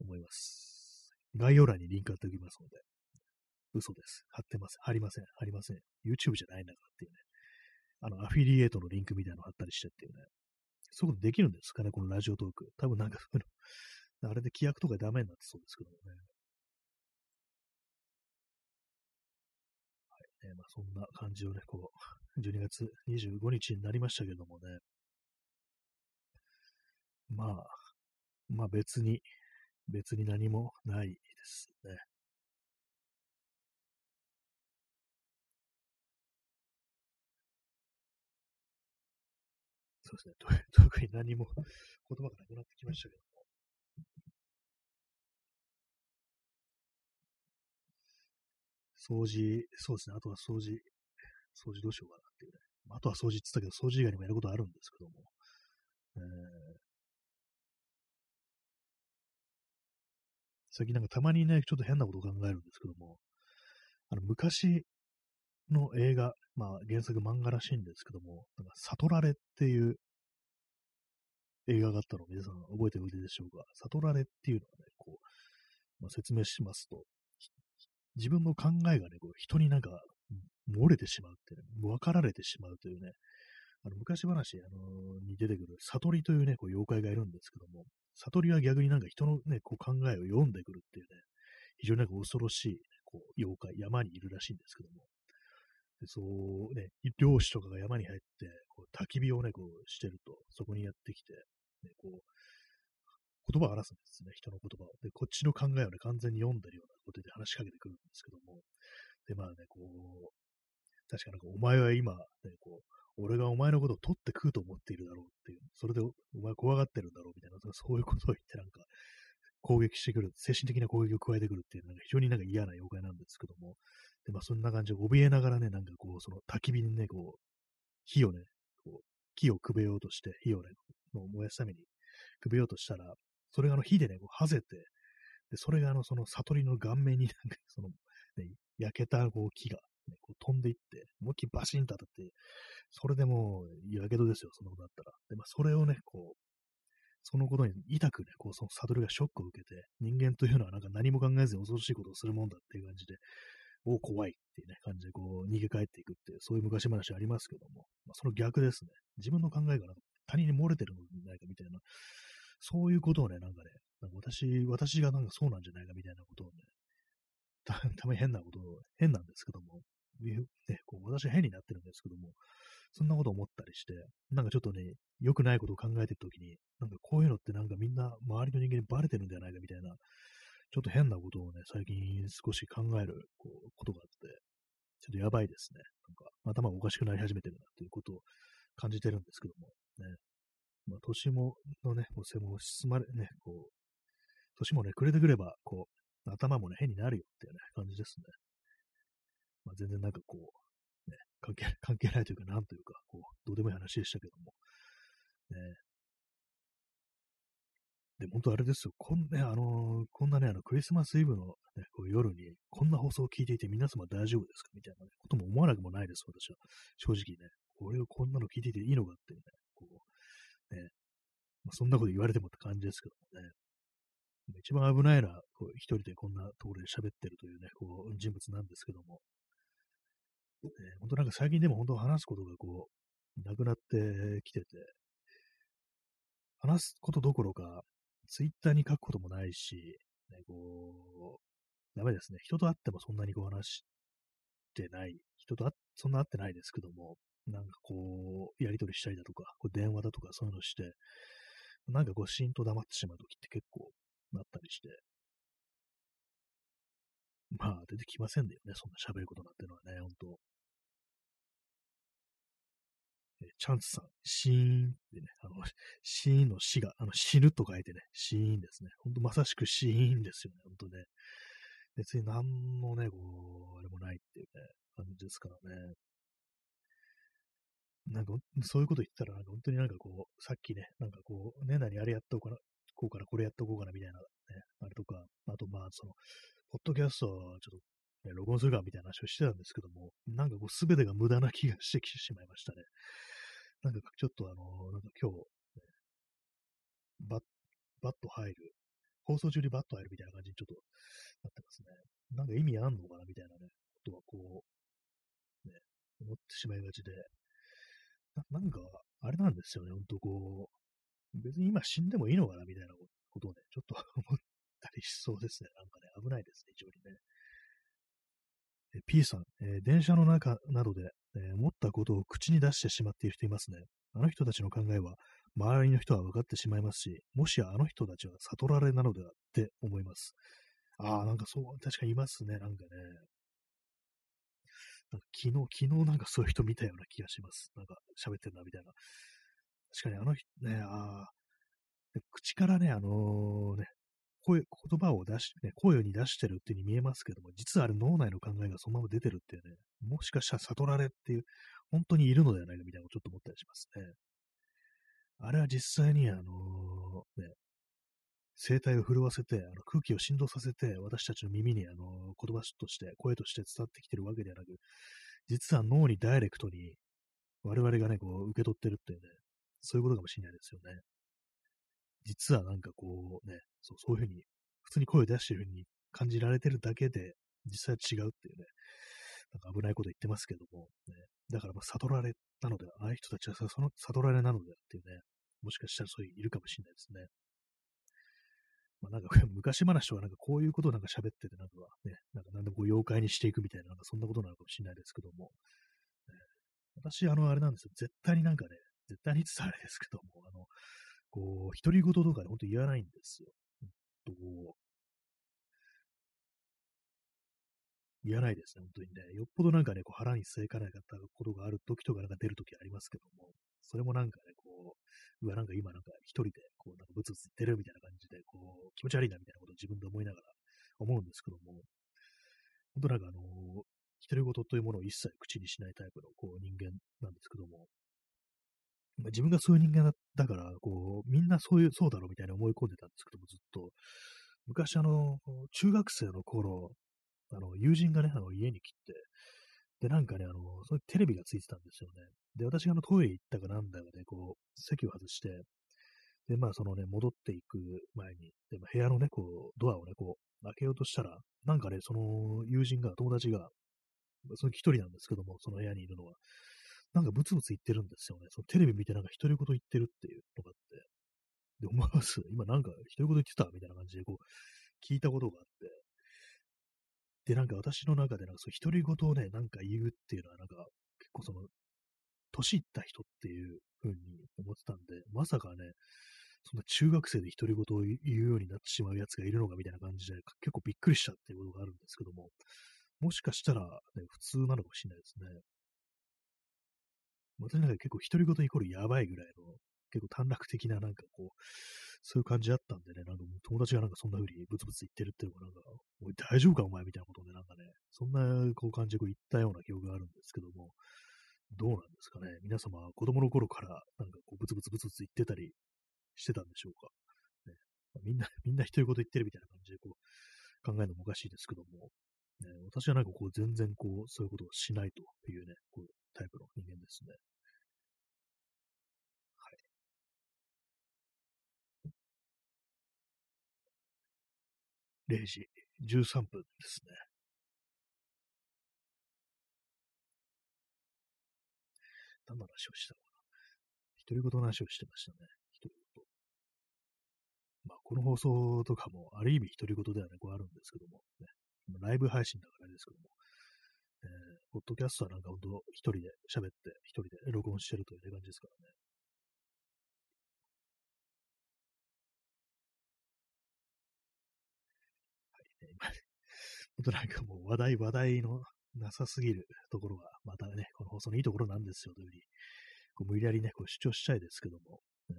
思います。概要欄にリンク貼っておきますので、嘘です。貼ってません。貼りません。貼りません。YouTube じゃないんだからっていうね。あの、アフィリエイトのリンクみたいなの貼ったりしてっていうね。そういうことできるんですかね、このラジオトーク。多分なんかそういうの、あれで規約とかダメになってそうですけどもね。はいね、まあそんな感じをね、こう、12月25日になりましたけどもね。まあ、まあ別に、別に何もないですね。ですね。特に何も 言葉がなくなってきましたけども。掃除、そうですね。あとは掃除、掃除どうしようかなっていうね。あとは掃除って言ったけど、掃除以外にもやることあるんですけども。えー、最近なんかたまにね、ちょっと変なことを考えるんですけども、あの、昔の映画、まあ原作漫画らしいんですけども、なんか悟られっていう映画があったのを皆さん覚えておいででしょうか。悟られっていうのはね、こう、まあ、説明しますと、自分の考えがね、こう人になんか漏れてしまうってね、分かられてしまうというね、あの昔話、あのに出てくる悟りというね、こう妖怪がいるんですけども、悟りは逆になんか人のね、こう考えを読んでくるっていうね、非常になんか恐ろしい、こう、妖怪、山にいるらしいんですけども、そうね、漁師とかが山に入って、こう焚き火をね、こうしてると、そこにやってきて、ね、こう、言葉を話すんですね、人の言葉を。で、こっちの考えをね、完全に読んでるようなことで話しかけてくるんですけども、で、まあね、こう、確かなんか、お前は今、ね、こう、俺がお前のことを取って食うと思っているだろうっていう、それでお前怖がってるんだろうみたいな、そういうことを言ってなんか、攻撃してくる、精神的な攻撃を加えてくるっていう、なんか非常になんか嫌な妖怪なんですけども、で、まあそんな感じで怯えながらね、なんかこう、その焚き火にね、こう、火をね、こう、木をくべようとして、火をね、もう燃やすためにくべようとしたら、それがあの火でね、こう、はぜて、で、それがあの、その悟りの顔面になんか、その、ね、焼けたこう木が、ね、こう飛んでいって、思いっきりバシンと当たって、それでもう、やけどですよ、そんなことだったら。で、まあ、それをね、こう、そのことに痛くね、こう、その悟りがショックを受けて、人間というのはなんか何も考えずに恐ろしいことをするもんだっていう感じで、お怖いっていうね、感じでこう、逃げ帰っていくっていう、そういう昔話ありますけども、まあ、その逆ですね。自分の考えがなんか他人に漏れてるのではないかみたいな、そういうことをね、なんかね、なんか私、私がなんかそうなんじゃないかみたいなことをね、た たまに変なこと、変なんですけども、ね、こう私変になってるんですけども、そんなこと思ったりして、なんかちょっとね、良くないことを考えてるときに、なんかこういうのってなんかみんな周りの人間にバレてるんじゃないかみたいな、ちょっと変なことをね、最近少し考えるこうことがあって、ちょっとやばいですね。なんか頭がおかしくなり始めてるなっていうことを感じてるんですけども、ね。まあ、年も、のね、こう背も進まれ、ね、こう、年もね、暮れてくれば、こう、頭もね、変になるよっていうね、感じですね。まあ、全然なんかこう、ね、関係、関係ないというか、なんというか、こう、どうでもいい話でしたけども、ね。で、本当あれですよ、こん,、ね、あのー、こんなね、あの、クリスマスイブの、ね、こう夜に、こんな放送を聞いていて、皆様大丈夫ですか？みたいな、ね、ことも思わなくもないです、私は。正直ね。これをこんなの聞いていていいのかっていうね、こう、ね、まあ、そんなこと言われてもって感じですけどもね。一番危ないのは、こう、一人でこんなところで喋ってるというね、こう、人物なんですけども、え、本当なんか最近でも本当話すことがこう、なくなってきてて、話すことどころか、ツイッターに書くこともないし、ね、こう、ダメですね。人と会ってもそんなにこう話してない。人とそんな会ってないですけども、なんかこう、やりとりしたりだとか、こう電話だとかそういうのして、なんかこう、シーンと黙ってしまうときって結構なったりして、まあ、出てきませんだよね、そんな喋ることなんてのはね、ほんと。えチャンスさん、シーンってね、あの、シーンの死が、あの、死ぬと書いてね、シーンですね。ほんとまさしくシーンですよね、ほんとね。別に何もね、こう、あれもないっていうね、感じですからね。なんか、そういうこと言ったら、本当になんかこう、さっきね、なんかこう、ね、何あれやっとこうかな、こうからこれやっとこうかなみたいな、ね、あれとか、あとまあ、その、ポッドキャストをちょっと、ね、録音するかみたいな話をしてたんですけども、なんかこう、すべてが無駄な気がしてきてしまいましたね。なんかちょっとあの、なんか今日、ね、バッ、バッと入る、放送中にバッと入るみたいな感じにちょっとなってますね。なんか意味あんのかなみたいなね、ことはこう、ね、思ってしまいがちで、ななんか、あれなんですよね、ほんとこう、別に今死んでもいいのかなみたいなことをね、ちょっと 思ったりしそうですね。なんかね、危ないですね、非常にね。P さん、えー、電車の中などで、えー、思ったことを口に出してしまっている人いますね。あの人たちの考えは、周りの人は分かってしまいますし、もしやあの人たちは悟られなのではって思います。ああ、なんかそう、確かにいますね、なんかね。なんか昨日、昨日なんかそういう人見たような気がします。なんか喋ってんな、みたいな。確かにあの人、ね、ああ、口からね、あのー、ね、声、言葉を出し、ね、声に出してるっていう風に見えますけども、実はあれ脳内の考えがそのまま出てるっていうね、もしかしたら悟られっていう、本当にいるのではないかみたいなのをちょっと思ったりしますね。あれは実際にあのー、ね、声帯を震わせて、あの空気を振動させて、私たちの耳にあの言葉として、声として伝わってきてるわけではなく、実は脳にダイレクトに我々がね、こう受け取ってるっていうね、そういうことかもしれないですよね。実はなんかこうね、そうそういうふうに、普通に声を出してるふうに感じられてるだけで、実際は違うっていうね、なんか危ないこと言ってますけども、ね、だからまあ悟られなので、ああいう人たちはその悟られなのでっていうね、もしかしたらそういういるかもしれないですね。まあ、なんか昔話はなんかこういうことをなんか喋ってて、なんかね、なんか何でもこう妖怪にしていくみたいな、なんかそんなことなのかもしれないですけども、ね、私、あの、あれなんですよ。絶対になんかね、絶対に言ってたあれですけども、あの、こう、独り言とかで本当言わないんですよ。と言わないですね、本当にね。よっぽどなんかね、こう腹に据えかなかったことがある時とかなんか出る時ありますけども、それもなんかね、こう、うわ、なんか今なんか一人で、こう、なんかブツブツ言ってるみたいな感じで、こう、気持ち悪いなみたいなことを自分で思いながら思うんですけども、本当なんかあの、独り言というものを一切口にしないタイプのこう人間なんですけども、まあ、自分がそういう人間だから、こう、みんなそういう、そうだろうみたいに思い込んでたんですけども、ずっと。昔、あの、中学生の頃、あの、友人がね、あの、家に来て、で、なんかね、あの、そういうテレビがついてたんですよね。で、私があの、トイレ行ったかなんだかで、こう、席を外して、で、まあ、そのね、戻っていく前に、で、まあ、部屋のね、こう、ドアをね、こう、開けようとしたら、なんかね、その友人が、友達が、その一人なんですけども、その部屋にいるのは、なんかブツブツ言ってるんですよね。そのテレビ見てなんか独り言言ってるっていうのがあって。で、思います。今なんか独り言言ってたみたいな感じでこう、聞いたことがあって。で、なんか私の中でなんかそう独り言をね、なんか言うっていうのはなんか結構その、年いった人っていう風に思ってたんで、まさかね、そんな中学生で独り言を言うようになってしまうやつがいるのかみたいな感じで、結構びっくりしたっていうことがあるんですけども、もしかしたら、ね、普通なのかもしれないですね。私なんか結構独り言イコールやばいぐらいの、結構短絡的ななんかこう、そういう感じだったんでね、なんかもう友達がなんかそんな風にブツブツ言ってるっていうのがなんか、おい大丈夫かお前みたいなことでなんかね、そんなこう感じでこう言ったような記憶があるんですけども、どうなんですかね。皆様、子供の頃からなんかこうブツブツブツブツ言ってたりしてたんでしょうか。ね、みんな、みんな独り言言ってるみたいな感じでこう考えるのもおかしいですけども、ね、私はなんかこう全然こうそういうことをしないというね、こうタイプの人間ですね。はい。0時13分ですね。何の話をしたのかな。独り言の話をしてましたね。独り言。まあ、この放送とかも、ある意味独り言ではね、こうあるんですけども、ね、ライブ配信だからですけども、えー、ポッドキャストはなんか本当一人で喋って、一人で録音してるという感じですからね。はい、ね、今、本当なんかもう話題話題のなさすぎるところが、またね、この放送のいいところなんですよというふうに、こう無理やりね、こう主張したいですけども、えー、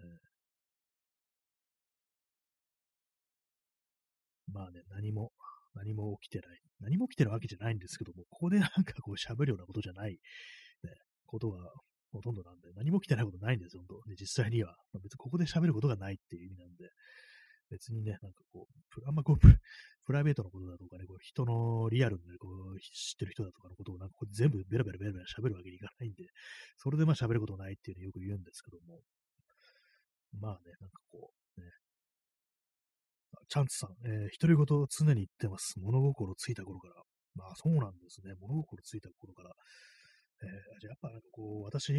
まあね、何も、何も起きてない。何も起きてるわけじゃないんですけども、ここでなんかこう喋るようなことじゃない、ね、ことがほとんどなんで、何も起きてないことないんですよ、本当。で実際には。まあ、別にここで喋ることがないっていう意味なんで、別にね、なんかこう、あんまこう、プライベートのことだとかね、こう人のリアルでこう知ってる人だとかのことをなんかこう全部ベラベラベラベラ喋るわけにいかないんで、それでまあ喋ることないっていうのよく言うんですけども、まあね、なんかこう、チャンツさん、えー、独り言常に言ってます。物心ついた頃から。まあそうなんですね。物心ついた頃から。えー、じゃやっぱなんかこう、私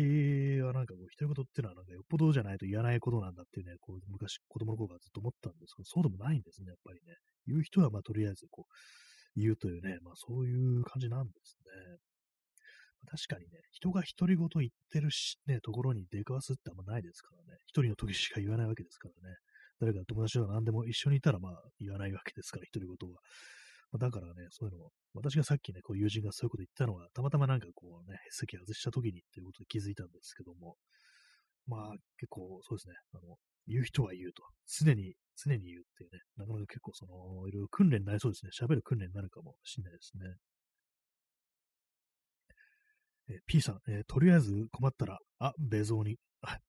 はなんかこう、独り言っていうのはなんかよっぽどじゃないと言わないことなんだっていうね、こう、昔子供の頃からずっと思ったんですけど、そうでもないんですね、やっぱりね。言う人はまあとりあえずこう、言うというね、まあそういう感じなんですね。確かにね、人が独り言言ってるし、ね、ところに出くわすってあんまないですからね。一人の時しか言わないわけですからね。誰か友達とか何でも一緒にいたらまあ言わないわけですから、独り言は。まあ、だからね、そういうのを、私がさっきね、こう友人がそういうこと言ったのは、たまたまなんかこうね、席外した時にっていうことで気づいたんですけども、まあ結構そうですね、あの、言う人は言うと。常に、常に言うっていうね、なかなか結構その、いろいろ訓練になりそうですね。喋る訓練になるかもしれないですね。えー、P さん、えー、とりあえず困ったら、あ、ベゾーに、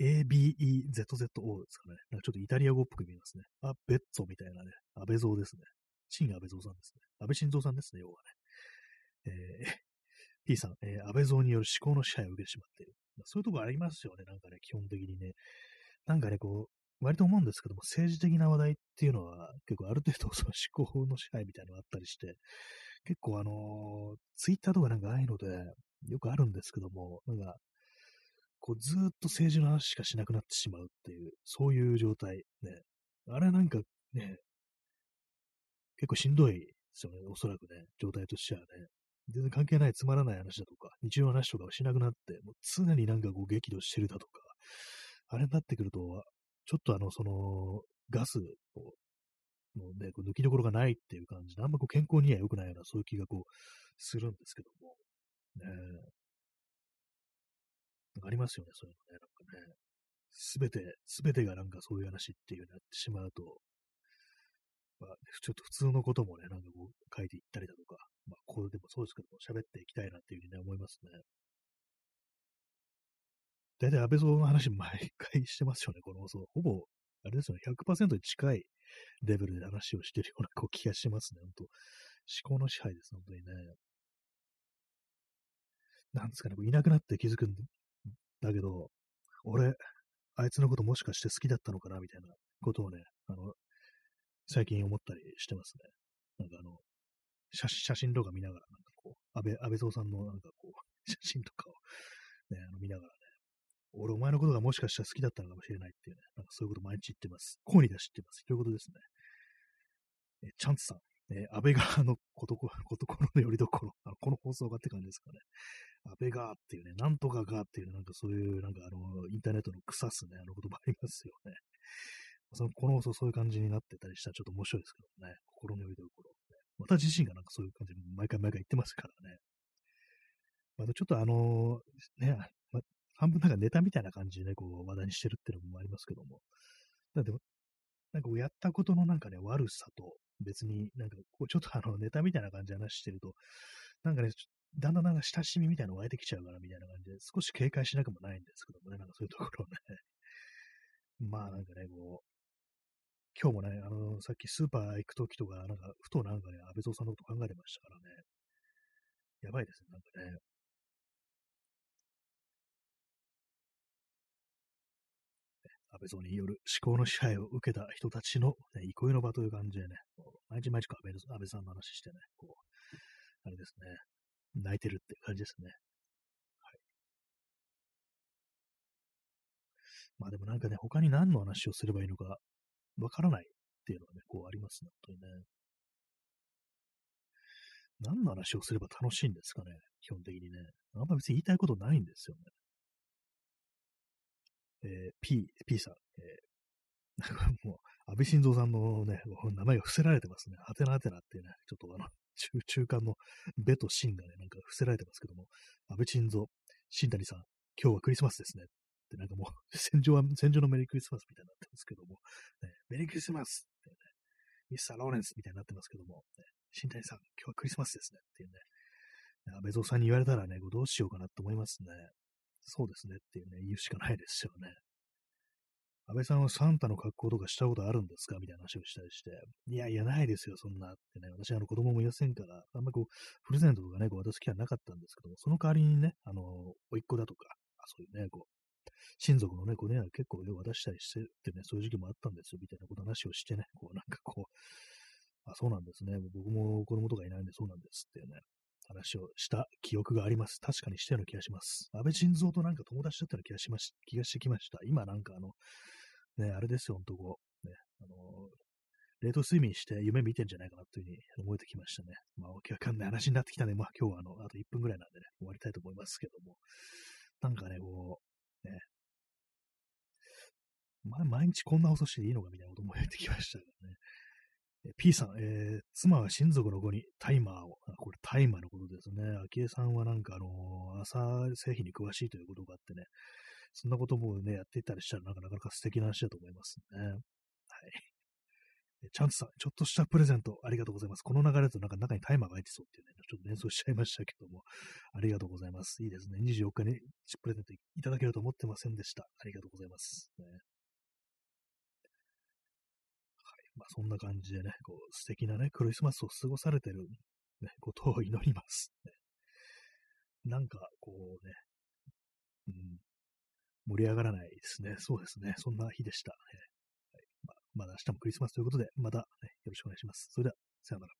ABEZZO ですかね。なんかちょっとイタリア語っぽく見えますね。あ、ベッツォみたいなね、安倍蔵ですね。新安倍蔵さんですね。安倍晋三さんですね、要はね。えー、P さん、えー、安倍蔵による思考の支配を受けてしまっている。まあ、そういうとこありますよね、なんかね、基本的にね。なんかね、こう、割と思うんですけども、政治的な話題っていうのは、結構ある程度その思考の支配みたいなのがあったりして、結構あの、ツイッターとかなんかああいうので、よくあるんですけども、なんか、こうずっと政治の話しかしなくなってしまうっていう、そういう状態。ね。あれなんかね、結構しんどいですよね、おそらくね、状態としてはね。全然関係ないつまらない話だとか、日常の話とかをしなくなって、もう常になんかこう激怒してるだとか、あれになってくると、ちょっとあの、その、ガスを、もうね、こう抜きどころがないっていう感じで、あんまこう健康には良くないような、そういう気がこう、するんですけども、ねありますよね、そういうのね、なんかね。すべて、すべてがなんかそういう話っていうなってしまうと、まあ、ちょっと普通のこともね、なんかこう書いていったりだとか、まあ、こうでもそうですけども、喋っていきたいなっていうふうにね、思いますね。大体安倍蔵の話毎回してますよね、この放送。ほぼ、あれですよね、100%に近いレベルで話をしてるようなこう気がしますね、本当思考の支配です、本当にね。なんですかね、いなくなって気づくだけど、俺、あいつのこともしかして好きだったのかなみたいなことをね、あの、最近思ったりしてますね。なんかあの、写写真とか見ながら、なんかこう、安倍、安倍蔵さんのなんかこう、写真とかをね、あの見ながらね、俺お前のことがもしかしたら好きだったのかもしれないっていうね、なんかそういうこと毎日言ってます。こうに出しってます。ということですね。えチャンツさん、え安倍側のことこ、こところのよりどころ、あのこの放送がって感じですかね。安倍がっていうね、なんとかがっていう、なんかそういう、なんかあの、インターネットの腐すね、あの言葉ありますよね。その、この放送そういう感じになってたりしたらちょっと面白いですけどね、心のよりどころ、また自身がなんかそういう感じで毎回毎回言ってますからね。またちょっとあのね、ま、半分なんかネタみたいな感じでね、こう話題にしてるっていうのもありますけども。だってなんかやったことのなんかね、悪さと、別になんかこうちょっとあのネタみたいな感じで話してると、なんかね、だんだんなんか親しみみたいなのが湧いてきちゃうからみたいな感じで、少し警戒しなくもないんですけどもね、なんかそういうところね。まあなんかね、こう、今日もね、あの、さっきスーパー行くときとか、なんか、ふとなんかね、安倍蔵さんのこと考えてましたからね。やばいですね、なんかね。安倍蔵による思考の支配を受けた人たちの、ね、憩いの場という感じでね、毎日毎日安倍安倍さんの話してね、こう、あれですね、泣いてるって感じですね。はい。まあでもなんかね、他に何の話をすればいいのかわからないっていうのはね、こうありますね、本当にね。何の話をすれば楽しいんですかね、基本的にね。あんま別に言いたいことないんですよね。えー、P、P さん、えー、なんかもう、安倍晋三さんのね、名前が伏せられてますね。はてなはてなっていうね、ちょっとあの、中 中間のベとシンがね、なんか伏せられてますけども、安倍晋三、新谷さん、今日はクリスマスですね。ってなんかもう、戦場は、戦場のメリークリスマスみたいになってますけども、ね、メリークリスマスってね、ミスター・ローレンスみたいになってますけども、ね、新谷さん、今日はクリスマスですねっていうね、安倍蔵さんに言われたらね、どうしようかなと思いますね。そうですねっていうね、言うしかないですよね。安倍さんはサンタの格好とかしたことあるんですか？みたいな話をしたりして、いやいや、ないですよ、そんなってね。私、あの、子供もいませんから、あんまりこう、プレゼントとかね、こう渡す気はなかったんですけども、その代わりにね、あの、おいっ子だとか、あそういうね、こう、親族のね、こうね、結構ね、渡したりしてってね、そういう時期もあったんですよ、みたいなこと話をしてね、こう、なんかこう、あ、そうなんですね。僕も子供とかいないんでそうなんですってね、話をした記憶があります。確かにしたような気がします。安倍晋三となんか友達だったような気がしまし、気がしてきました。今なんかあの、ね、あれですよ、ほんとこう、ね、あの冷凍睡眠して夢見てんじゃないかなというふうに思えてきましたね。まあ、わけわかんない話になってきたね。まあ、今日はあの、あと1分ぐらいなんでね、終わりたいと思いますけども。なんかね、こう、ね、ま、毎日こんな放送していいのかみたいなこと思えてきましたからね。P さん、えー、妻は親族の子にタイマーを、これタイマーのことですね。昭恵さんはなんかあのー、朝製品に詳しいということがあってね、そんなこともね、やっていたりしたらなかなか素敵な話だと思いますね。はい。チャンスさん、ちょっとしたプレゼントありがとうございます。この流れだとなんか中にタイマーが入ってそうっていうね、ちょっと連想しちゃいましたけども、ありがとうございます。いいですね。24日にプレゼントいただけると思ってませんでした。ありがとうございます。ねまあ、そんな感じでね、こう素敵なね、クリスマスを過ごされてる、ね、ことを祈ります、ね。なんか、こうね、うん、盛り上がらないですね。そうですね。そんな日でした。はいまあ、まだ明日もクリスマスということで、また、ね、よろしくお願いします。それでは、さよなら。